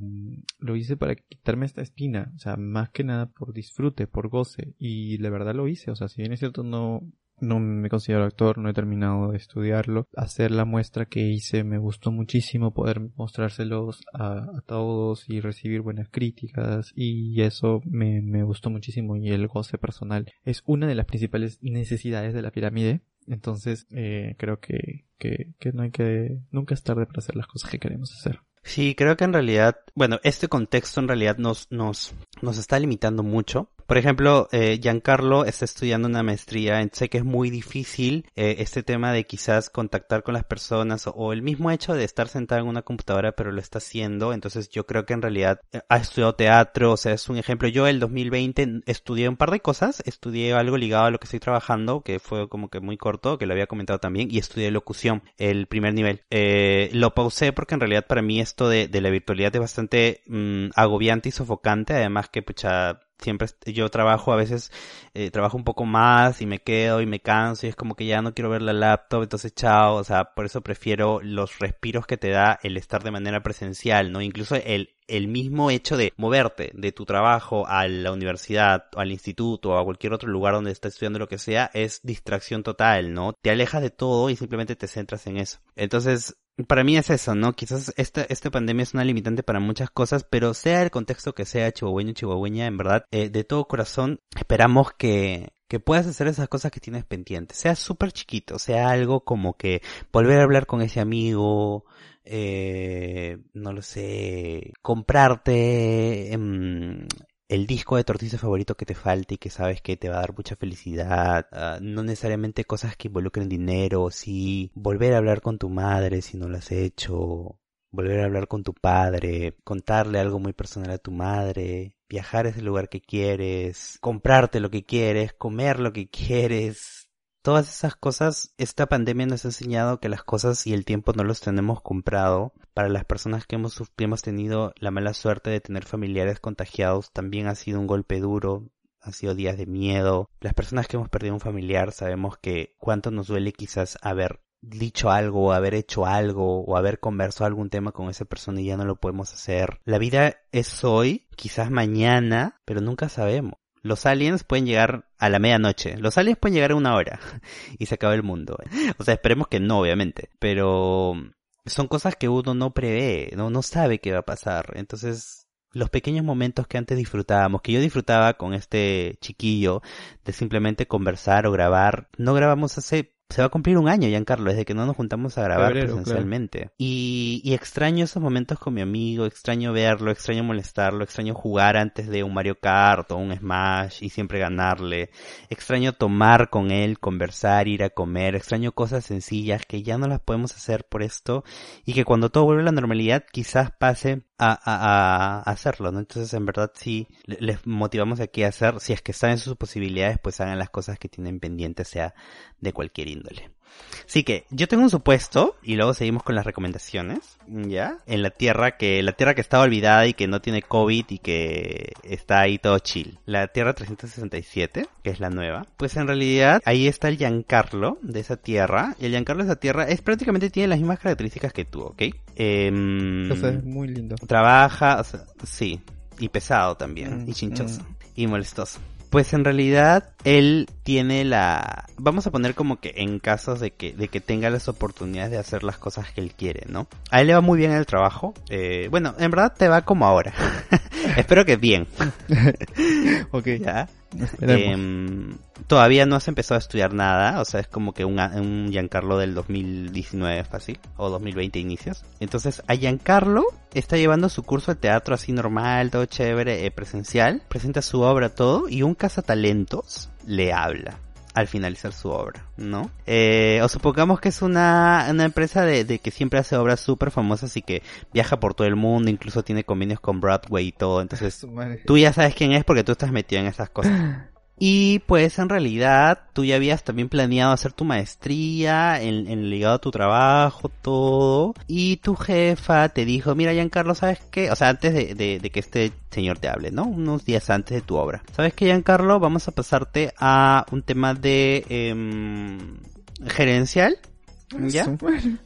lo hice para quitarme esta espina, o sea, más que nada por disfrute, por goce. Y la verdad lo hice. O sea, si bien es cierto, no, no me considero actor, no he terminado de estudiarlo. Hacer la muestra que hice me gustó muchísimo, poder mostrárselos a, todos y recibir buenas críticas y eso me, me gustó muchísimo y el goce personal es una de las principales necesidades de la pirámide. Entonces, eh, creo que, que, que no hay que, nunca es tarde para hacer las cosas que queremos hacer. Sí, creo que en realidad, bueno, este contexto en realidad nos, nos, nos está limitando mucho. Por ejemplo, eh, Giancarlo está estudiando una maestría, sé que es muy difícil eh, este tema de quizás contactar con las personas o, el mismo hecho de estar sentado en una computadora pero lo está haciendo, entonces yo creo que en realidad eh, ha estudiado teatro, o sea, es un ejemplo. Yo el 2020 estudié un par de cosas, estudié algo ligado a lo que estoy trabajando, que fue como que muy corto, que lo había comentado también, y estudié locución, el primer nivel. Eh, lo pausé porque en realidad para mí esto de, de la virtualidad es bastante mmm, agobiante y sofocante, además que pucha siempre yo trabajo a veces eh, trabajo un poco más y me quedo y me canso y es como que ya no quiero ver la laptop entonces chao o sea por eso prefiero los respiros que te da el estar de manera presencial no incluso el el mismo hecho de moverte de tu trabajo a la universidad, al instituto o a cualquier otro lugar donde estés estudiando lo que sea, es distracción total, ¿no? Te alejas de todo y simplemente te centras en eso. Entonces, para mí es eso, ¿no? Quizás esta, esta pandemia es una limitante para muchas cosas, pero sea el contexto que sea chihuahueño, chihuahueña, en verdad, eh, de todo corazón, esperamos que, que puedas hacer esas cosas que tienes pendientes. Sea súper chiquito, sea algo como que volver a hablar con ese amigo, eh, no lo sé, comprarte eh, el disco de tortilla favorito que te falte y que sabes que te va a dar mucha felicidad, uh, no necesariamente cosas que involucren dinero, sí, volver a hablar con tu madre si no lo has hecho, volver a hablar con tu padre, contarle algo muy personal a tu madre, viajar a ese lugar que quieres, comprarte lo que quieres, comer lo que quieres. Todas esas cosas, esta pandemia nos ha enseñado que las cosas y el tiempo no los tenemos comprado. Para las personas que hemos, que hemos tenido la mala suerte de tener familiares contagiados, también ha sido un golpe duro, han sido días de miedo. Las personas que hemos perdido un familiar sabemos que cuánto nos duele quizás haber dicho algo, haber hecho algo, o haber conversado algún tema con esa persona y ya no lo podemos hacer. La vida es hoy, quizás mañana, pero nunca sabemos. Los aliens pueden llegar a la medianoche. Los aliens pueden llegar a una hora y se acaba el mundo. O sea, esperemos que no, obviamente. Pero son cosas que uno no prevé, no, no sabe qué va a pasar. Entonces, los pequeños momentos que antes disfrutábamos, que yo disfrutaba con este chiquillo, de simplemente conversar o grabar, no grabamos hace se va a cumplir un año, Giancarlo, desde que no nos juntamos a grabar presencialmente. Y, y, extraño esos momentos con mi amigo, extraño verlo, extraño molestarlo, extraño jugar antes de un Mario Kart o un Smash y siempre ganarle. Extraño tomar con él, conversar, ir a comer, extraño cosas sencillas que ya no las podemos hacer por esto y que cuando todo vuelve a la normalidad quizás pase a, a, hacerlo, ¿no? Entonces en verdad sí les motivamos aquí a hacer, si es que están en sus posibilidades, pues hagan las cosas que tienen pendientes, sea de cualquier índole. Así que yo tengo un supuesto y luego seguimos con las recomendaciones, ¿ya? En la Tierra que la Tierra que estaba olvidada y que no tiene COVID y que está ahí todo chill. La Tierra 367, que es la nueva. Pues en realidad ahí está el Giancarlo de esa Tierra. Y el Giancarlo de esa Tierra es prácticamente tiene las mismas características que tú, ¿ok? Eh, o sea, es muy lindo. Trabaja, o sea, sí, y pesado también, y mm, chinchoso, mm. y molestoso. Pues en realidad él tiene la... Vamos a poner como que en casos de que, de que tenga las oportunidades de hacer las cosas que él quiere, ¿no? A él le va muy bien el trabajo. Eh, bueno, en verdad te va como ahora. Espero que bien. ok. ¿Ya? Eh, todavía no has empezado a estudiar nada, o sea, es como que un, un Giancarlo del 2019 fácil, o 2020 inicios. Entonces, a Giancarlo está llevando su curso de teatro así normal, todo chévere, eh, presencial, presenta su obra, todo, y un cazatalentos le habla al finalizar su obra, ¿no? Eh, o supongamos que es una, una empresa de, de que siempre hace obras súper famosas y que viaja por todo el mundo, incluso tiene convenios con Broadway y todo, entonces tú ya sabes quién es porque tú estás metido en esas cosas. Y pues en realidad tú ya habías también planeado hacer tu maestría en, en ligado a tu trabajo, todo. Y tu jefa te dijo, mira Giancarlo, ¿sabes qué? O sea, antes de, de, de, que este señor te hable, ¿no? Unos días antes de tu obra. ¿Sabes qué Giancarlo? Vamos a pasarte a un tema de eh, gerencial. ¿Ya?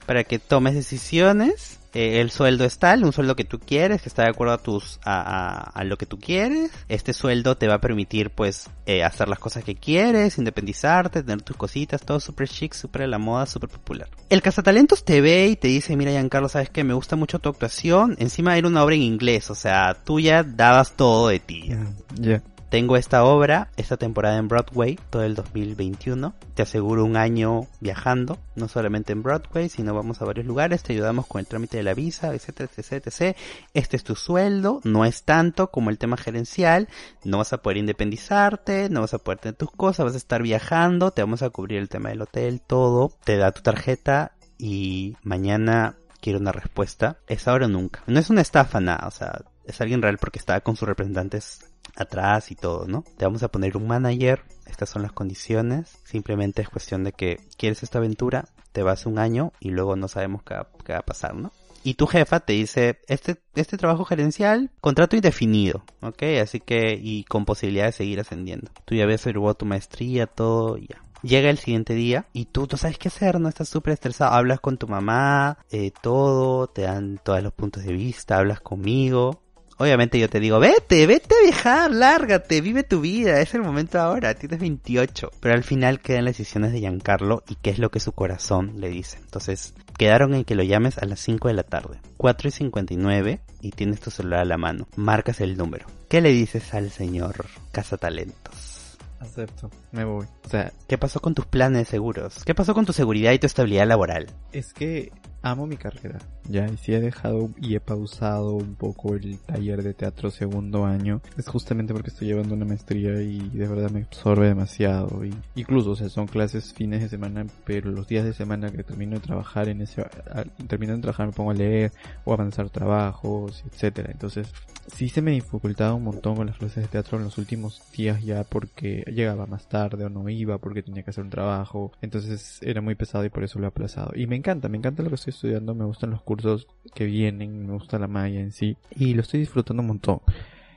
Para que tomes decisiones eh, el sueldo es tal, un sueldo que tú quieres, que está de acuerdo a tus, a, lo que tú quieres. Este sueldo te va a permitir, pues, eh, hacer las cosas que quieres, independizarte, tener tus cositas, todo súper chic, súper a la moda, súper popular. El cazatalentos te ve y te dice, mira Giancarlo, sabes que me gusta mucho tu actuación. Encima era una obra en inglés, o sea, tú ya dabas todo de ti. Ya. Tengo esta obra, esta temporada en Broadway, todo el 2021. Te aseguro un año viajando, no solamente en Broadway, sino vamos a varios lugares, te ayudamos con el trámite de la visa, etcétera, etcétera, etcétera. Este es tu sueldo, no es tanto como el tema gerencial, no vas a poder independizarte, no vas a poder tener tus cosas, vas a estar viajando, te vamos a cubrir el tema del hotel, todo, te da tu tarjeta y mañana quiero una respuesta. Es ahora o nunca. No es una estafa, nada, o sea, es alguien real porque está con sus representantes atrás y todo, ¿no? Te vamos a poner un manager, estas son las condiciones, simplemente es cuestión de que quieres esta aventura, te vas un año y luego no sabemos qué va, qué a pasar, ¿no? Y tu jefa te dice, este, este trabajo gerencial, contrato indefinido, ¿ok? Así que, y con posibilidad de seguir ascendiendo. Tú ya habías averiguado tu maestría, todo, ya. Llega el siguiente día y tú no sabes qué hacer, no estás súper estresado, hablas con tu mamá, eh, todo, te dan todos los puntos de vista, hablas conmigo, Obviamente yo te digo, vete, vete a viajar, lárgate, vive tu vida, es el momento ahora, tienes 28. Pero al final quedan las decisiones de Giancarlo y qué es lo que su corazón le dice. Entonces, quedaron en que lo llames a las 5 de la tarde, 4 y 59, y tienes tu celular a la mano. Marcas el número. ¿Qué le dices al señor Cazatalentos? Acepto, me voy. O sea, ¿qué pasó con tus planes seguros? ¿Qué pasó con tu seguridad y tu estabilidad laboral? Es que amo mi carrera, ya, y si he dejado y he pausado un poco el taller de teatro segundo año, es justamente porque estoy llevando una maestría y de verdad me absorbe demasiado, y incluso, o sea, son clases fines de semana, pero los días de semana que termino de trabajar en ese, termino de trabajar me pongo a leer o a avanzar trabajos, etcétera, entonces, sí se me dificultaba un montón con las clases de teatro en los últimos días ya porque llegaba más tarde o no iba porque tenía que hacer un trabajo, entonces era muy pesado y por eso lo he aplazado. Y me encanta, me encanta lo que estoy estudiando, me gustan los cursos que vienen, me gusta la malla en sí y lo estoy disfrutando un montón.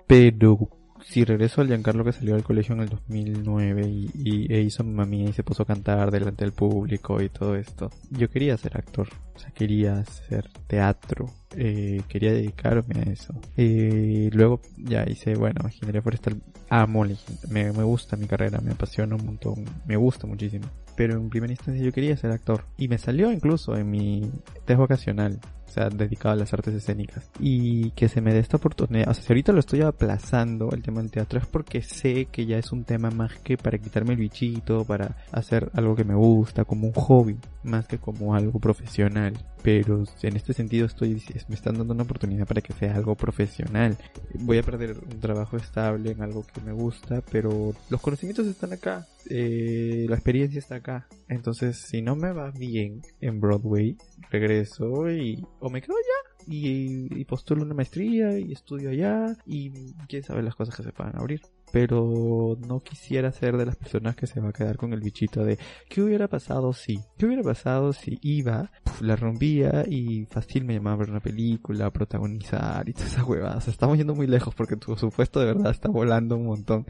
Pero si regreso al Giancarlo que salió del colegio en el 2009 y, y e hizo mía y se puso a cantar delante del público y todo esto, yo quería ser actor, o sea, quería hacer teatro, eh, quería dedicarme a eso. Y luego ya hice, bueno, ingeniería forestal, amo, me, me gusta mi carrera, me apasiona un montón, me gusta muchísimo. Pero en primera instancia yo quería ser actor. Y me salió incluso en mi test vocacional o sea, dedicado a las artes escénicas. Y que se me dé esta oportunidad, o sea, si ahorita lo estoy aplazando el tema del teatro es porque sé que ya es un tema más que para quitarme el bichito, para hacer algo que me gusta, como un hobby, más que como algo profesional. Pero en este sentido estoy, me están dando una oportunidad para que sea algo profesional. Voy a perder un trabajo estable en algo que me gusta, pero los conocimientos están acá, eh, la experiencia está acá. Entonces, si no me va bien en Broadway, regreso y o me quedo allá y, y, postulo una maestría y estudio allá y quién sabe las cosas que se puedan abrir. Pero no quisiera ser de las personas que se va a quedar con el bichito de ¿qué hubiera pasado si? ¿Qué hubiera pasado si iba, la rompía y fácil me llamaba a ver una película, protagonizar y todas esas huevadas? estamos yendo muy lejos porque tu supuesto de verdad está volando un montón.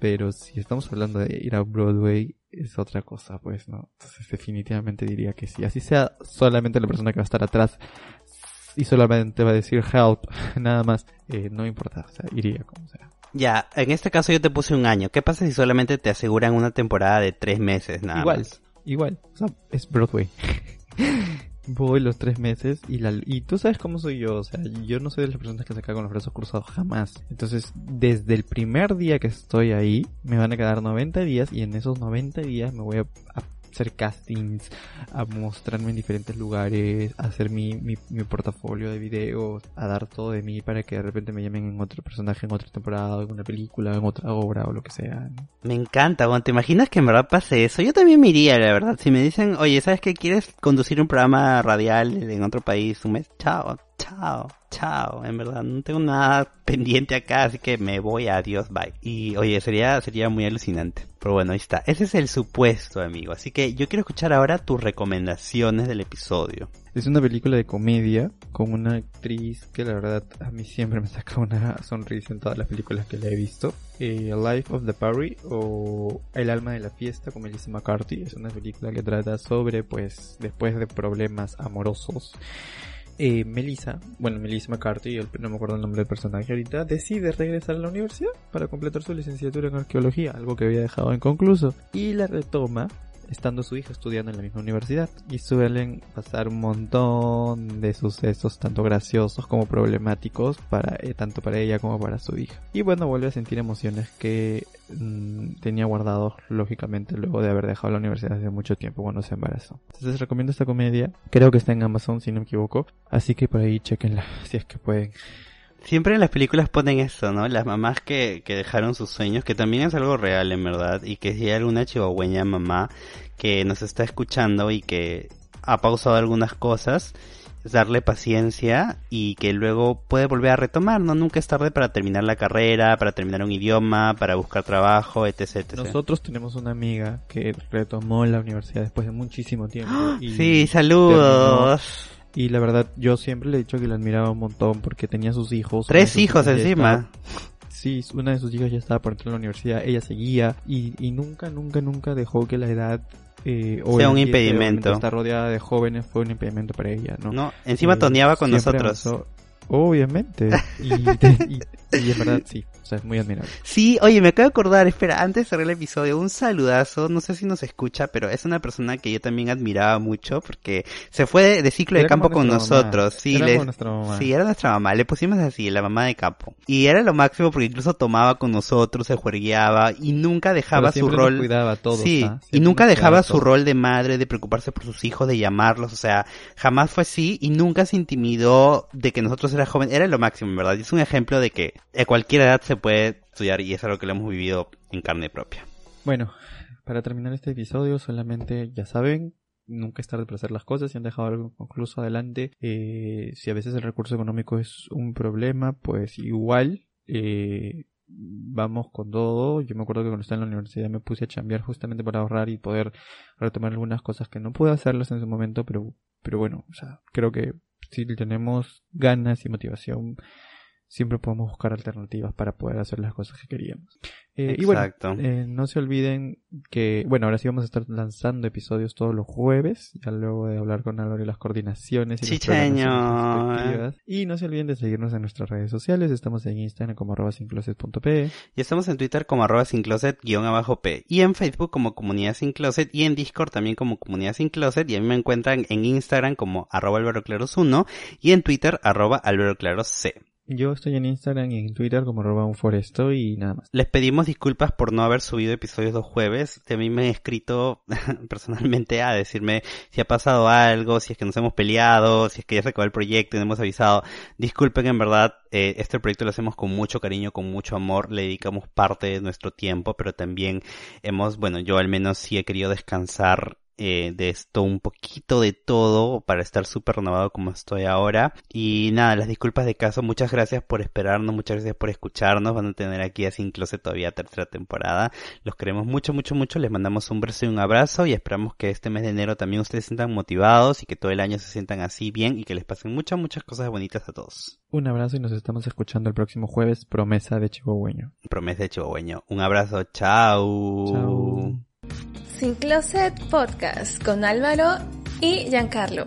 Pero si estamos hablando de ir a Broadway, es otra cosa, pues, ¿no? Entonces definitivamente diría que sí. Así sea solamente la persona que va a estar atrás y solamente va a decir help, nada más, eh, no importa, o sea, iría como sea. Ya, en este caso yo te puse un año. ¿Qué pasa si solamente te aseguran una temporada de tres meses, nada igual, más? Igual, o sea, es Broadway. voy los tres meses y la y tú sabes cómo soy yo, o sea, yo no soy de las personas que se caen con los brazos cruzados jamás. Entonces, desde el primer día que estoy ahí, me van a quedar 90 días y en esos 90 días me voy a, a hacer castings, a mostrarme en diferentes lugares, a hacer mi, mi, mi, portafolio de videos, a dar todo de mí para que de repente me llamen en otro personaje, en otra temporada, en una película, en otra obra o lo que sea. Me encanta, bueno, ¿te imaginas que en verdad pase eso? Yo también me iría, la verdad. Si me dicen, oye, ¿sabes qué? ¿Quieres conducir un programa radial en otro país un mes? Chao, chao, chao, en verdad, no tengo nada pendiente acá, así que me voy, adiós, bye. Y oye, sería, sería muy alucinante. Pero bueno, ahí está. Ese es el supuesto, amigo. Así que yo quiero escuchar ahora tus recomendaciones del episodio. Es una película de comedia con una actriz que la verdad a mí siempre me saca una sonrisa en todas las películas que le he visto. Eh, Life of the Party o El alma de la fiesta con Melissa McCarthy. Es una película que trata sobre pues después de problemas amorosos eh, Melissa, bueno, Melissa McCarthy, no me acuerdo el nombre del personaje ahorita, decide regresar a la universidad para completar su licenciatura en arqueología, algo que había dejado inconcluso, y la retoma estando su hija estudiando en la misma universidad y suelen pasar un montón de sucesos tanto graciosos como problemáticos para eh, tanto para ella como para su hija. Y bueno vuelve a sentir emociones que mmm, tenía guardados lógicamente luego de haber dejado la universidad hace mucho tiempo cuando se embarazó. Entonces recomiendo esta comedia. Creo que está en Amazon si no me equivoco. Así que por ahí chequenla si es que pueden Siempre en las películas ponen eso, ¿no? Las mamás que, que dejaron sus sueños, que también es algo real en verdad, y que si hay alguna chihuahueña mamá que nos está escuchando y que ha pausado algunas cosas, es darle paciencia y que luego puede volver a retomar, ¿no? Nunca es tarde para terminar la carrera, para terminar un idioma, para buscar trabajo, etc. etc. Nosotros tenemos una amiga que retomó la universidad después de muchísimo tiempo. Y sí, saludos. Terminó y la verdad, yo siempre le he dicho que la admiraba un montón porque tenía sus hijos. Tres hijos encima. Estaba, sí, una de sus hijas ya estaba por entrar a la universidad, ella seguía y, y nunca, nunca, nunca dejó que la edad eh, o sea un impedimento. Estar rodeada de jóvenes fue un impedimento para ella, ¿no? No, encima eh, toneaba con nosotros. Avanzó, obviamente. y, te, y, Y en verdad, sí, o sea, es muy admirable. Sí, oye, me acabo de acordar, espera, antes de cerrar el episodio, un saludazo, no sé si nos escucha, pero es una persona que yo también admiraba mucho porque se fue de, de ciclo de campo con mamá. nosotros. Sí, Era nuestra mamá. sí, era nuestra mamá, le pusimos así, la mamá de campo. Y era lo máximo porque incluso tomaba con nosotros, se juergueaba y nunca dejaba su rol. cuidaba a todos, sí, ¿ah? y nunca dejaba su rol de madre, de preocuparse por sus hijos, de llamarlos, o sea, jamás fue así y nunca se intimidó de que nosotros era joven, era lo máximo, en verdad. Y es un ejemplo de que a cualquier edad se puede estudiar y es algo que lo hemos vivido en carne propia. Bueno, para terminar este episodio, solamente ya saben, nunca es tarde para hacer las cosas. Si han dejado algo concluso adelante, eh, si a veces el recurso económico es un problema, pues igual eh, vamos con todo. Yo me acuerdo que cuando estaba en la universidad me puse a chambear justamente para ahorrar y poder retomar algunas cosas que no pude hacerlas en su momento, pero, pero bueno, o sea, creo que si tenemos ganas y motivación, siempre podemos buscar alternativas para poder hacer las cosas que queríamos. Eh, y bueno, Exacto. eh, no se olviden que, bueno, ahora sí vamos a estar lanzando episodios todos los jueves, ya luego de hablar con Álvaro y las coordinaciones y las Chicheño. respectivas. Y no se olviden de seguirnos en nuestras redes sociales, estamos en Instagram como arroba sincloset.pe. Y estamos en Twitter como arroba sin closet guion abajo P. Y en Facebook como comunidad sin closet. Y en Discord también como comunidad sin closet. Y a mí me encuentran en Instagram como arroba Álvaro Claros 1. Y en Twitter arroba Álvaro Claros C. Yo estoy en Instagram y en Twitter como un foresto y nada más. Les pedimos disculpas por no haber subido episodios los jueves. A mí me han escrito personalmente a decirme si ha pasado algo, si es que nos hemos peleado, si es que ya se acabó el proyecto y no hemos avisado. Disculpen, en verdad, eh, este proyecto lo hacemos con mucho cariño, con mucho amor, le dedicamos parte de nuestro tiempo, pero también hemos, bueno, yo al menos sí he querido descansar eh, de esto un poquito de todo para estar súper renovado como estoy ahora. Y nada, las disculpas de caso, muchas gracias por esperarnos, muchas gracias por escucharnos. Van a tener aquí a Sin Closet todavía tercera temporada. Los queremos mucho, mucho, mucho. Les mandamos un beso y un abrazo y esperamos que este mes de enero también ustedes se sientan motivados y que todo el año se sientan así bien y que les pasen muchas, muchas cosas bonitas a todos. Un abrazo y nos estamos escuchando el próximo jueves, promesa de chihuahueño. Promesa de chihuahueño. Un abrazo, chao. Chao. Sin Closet Podcast con Álvaro y Giancarlo.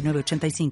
906985.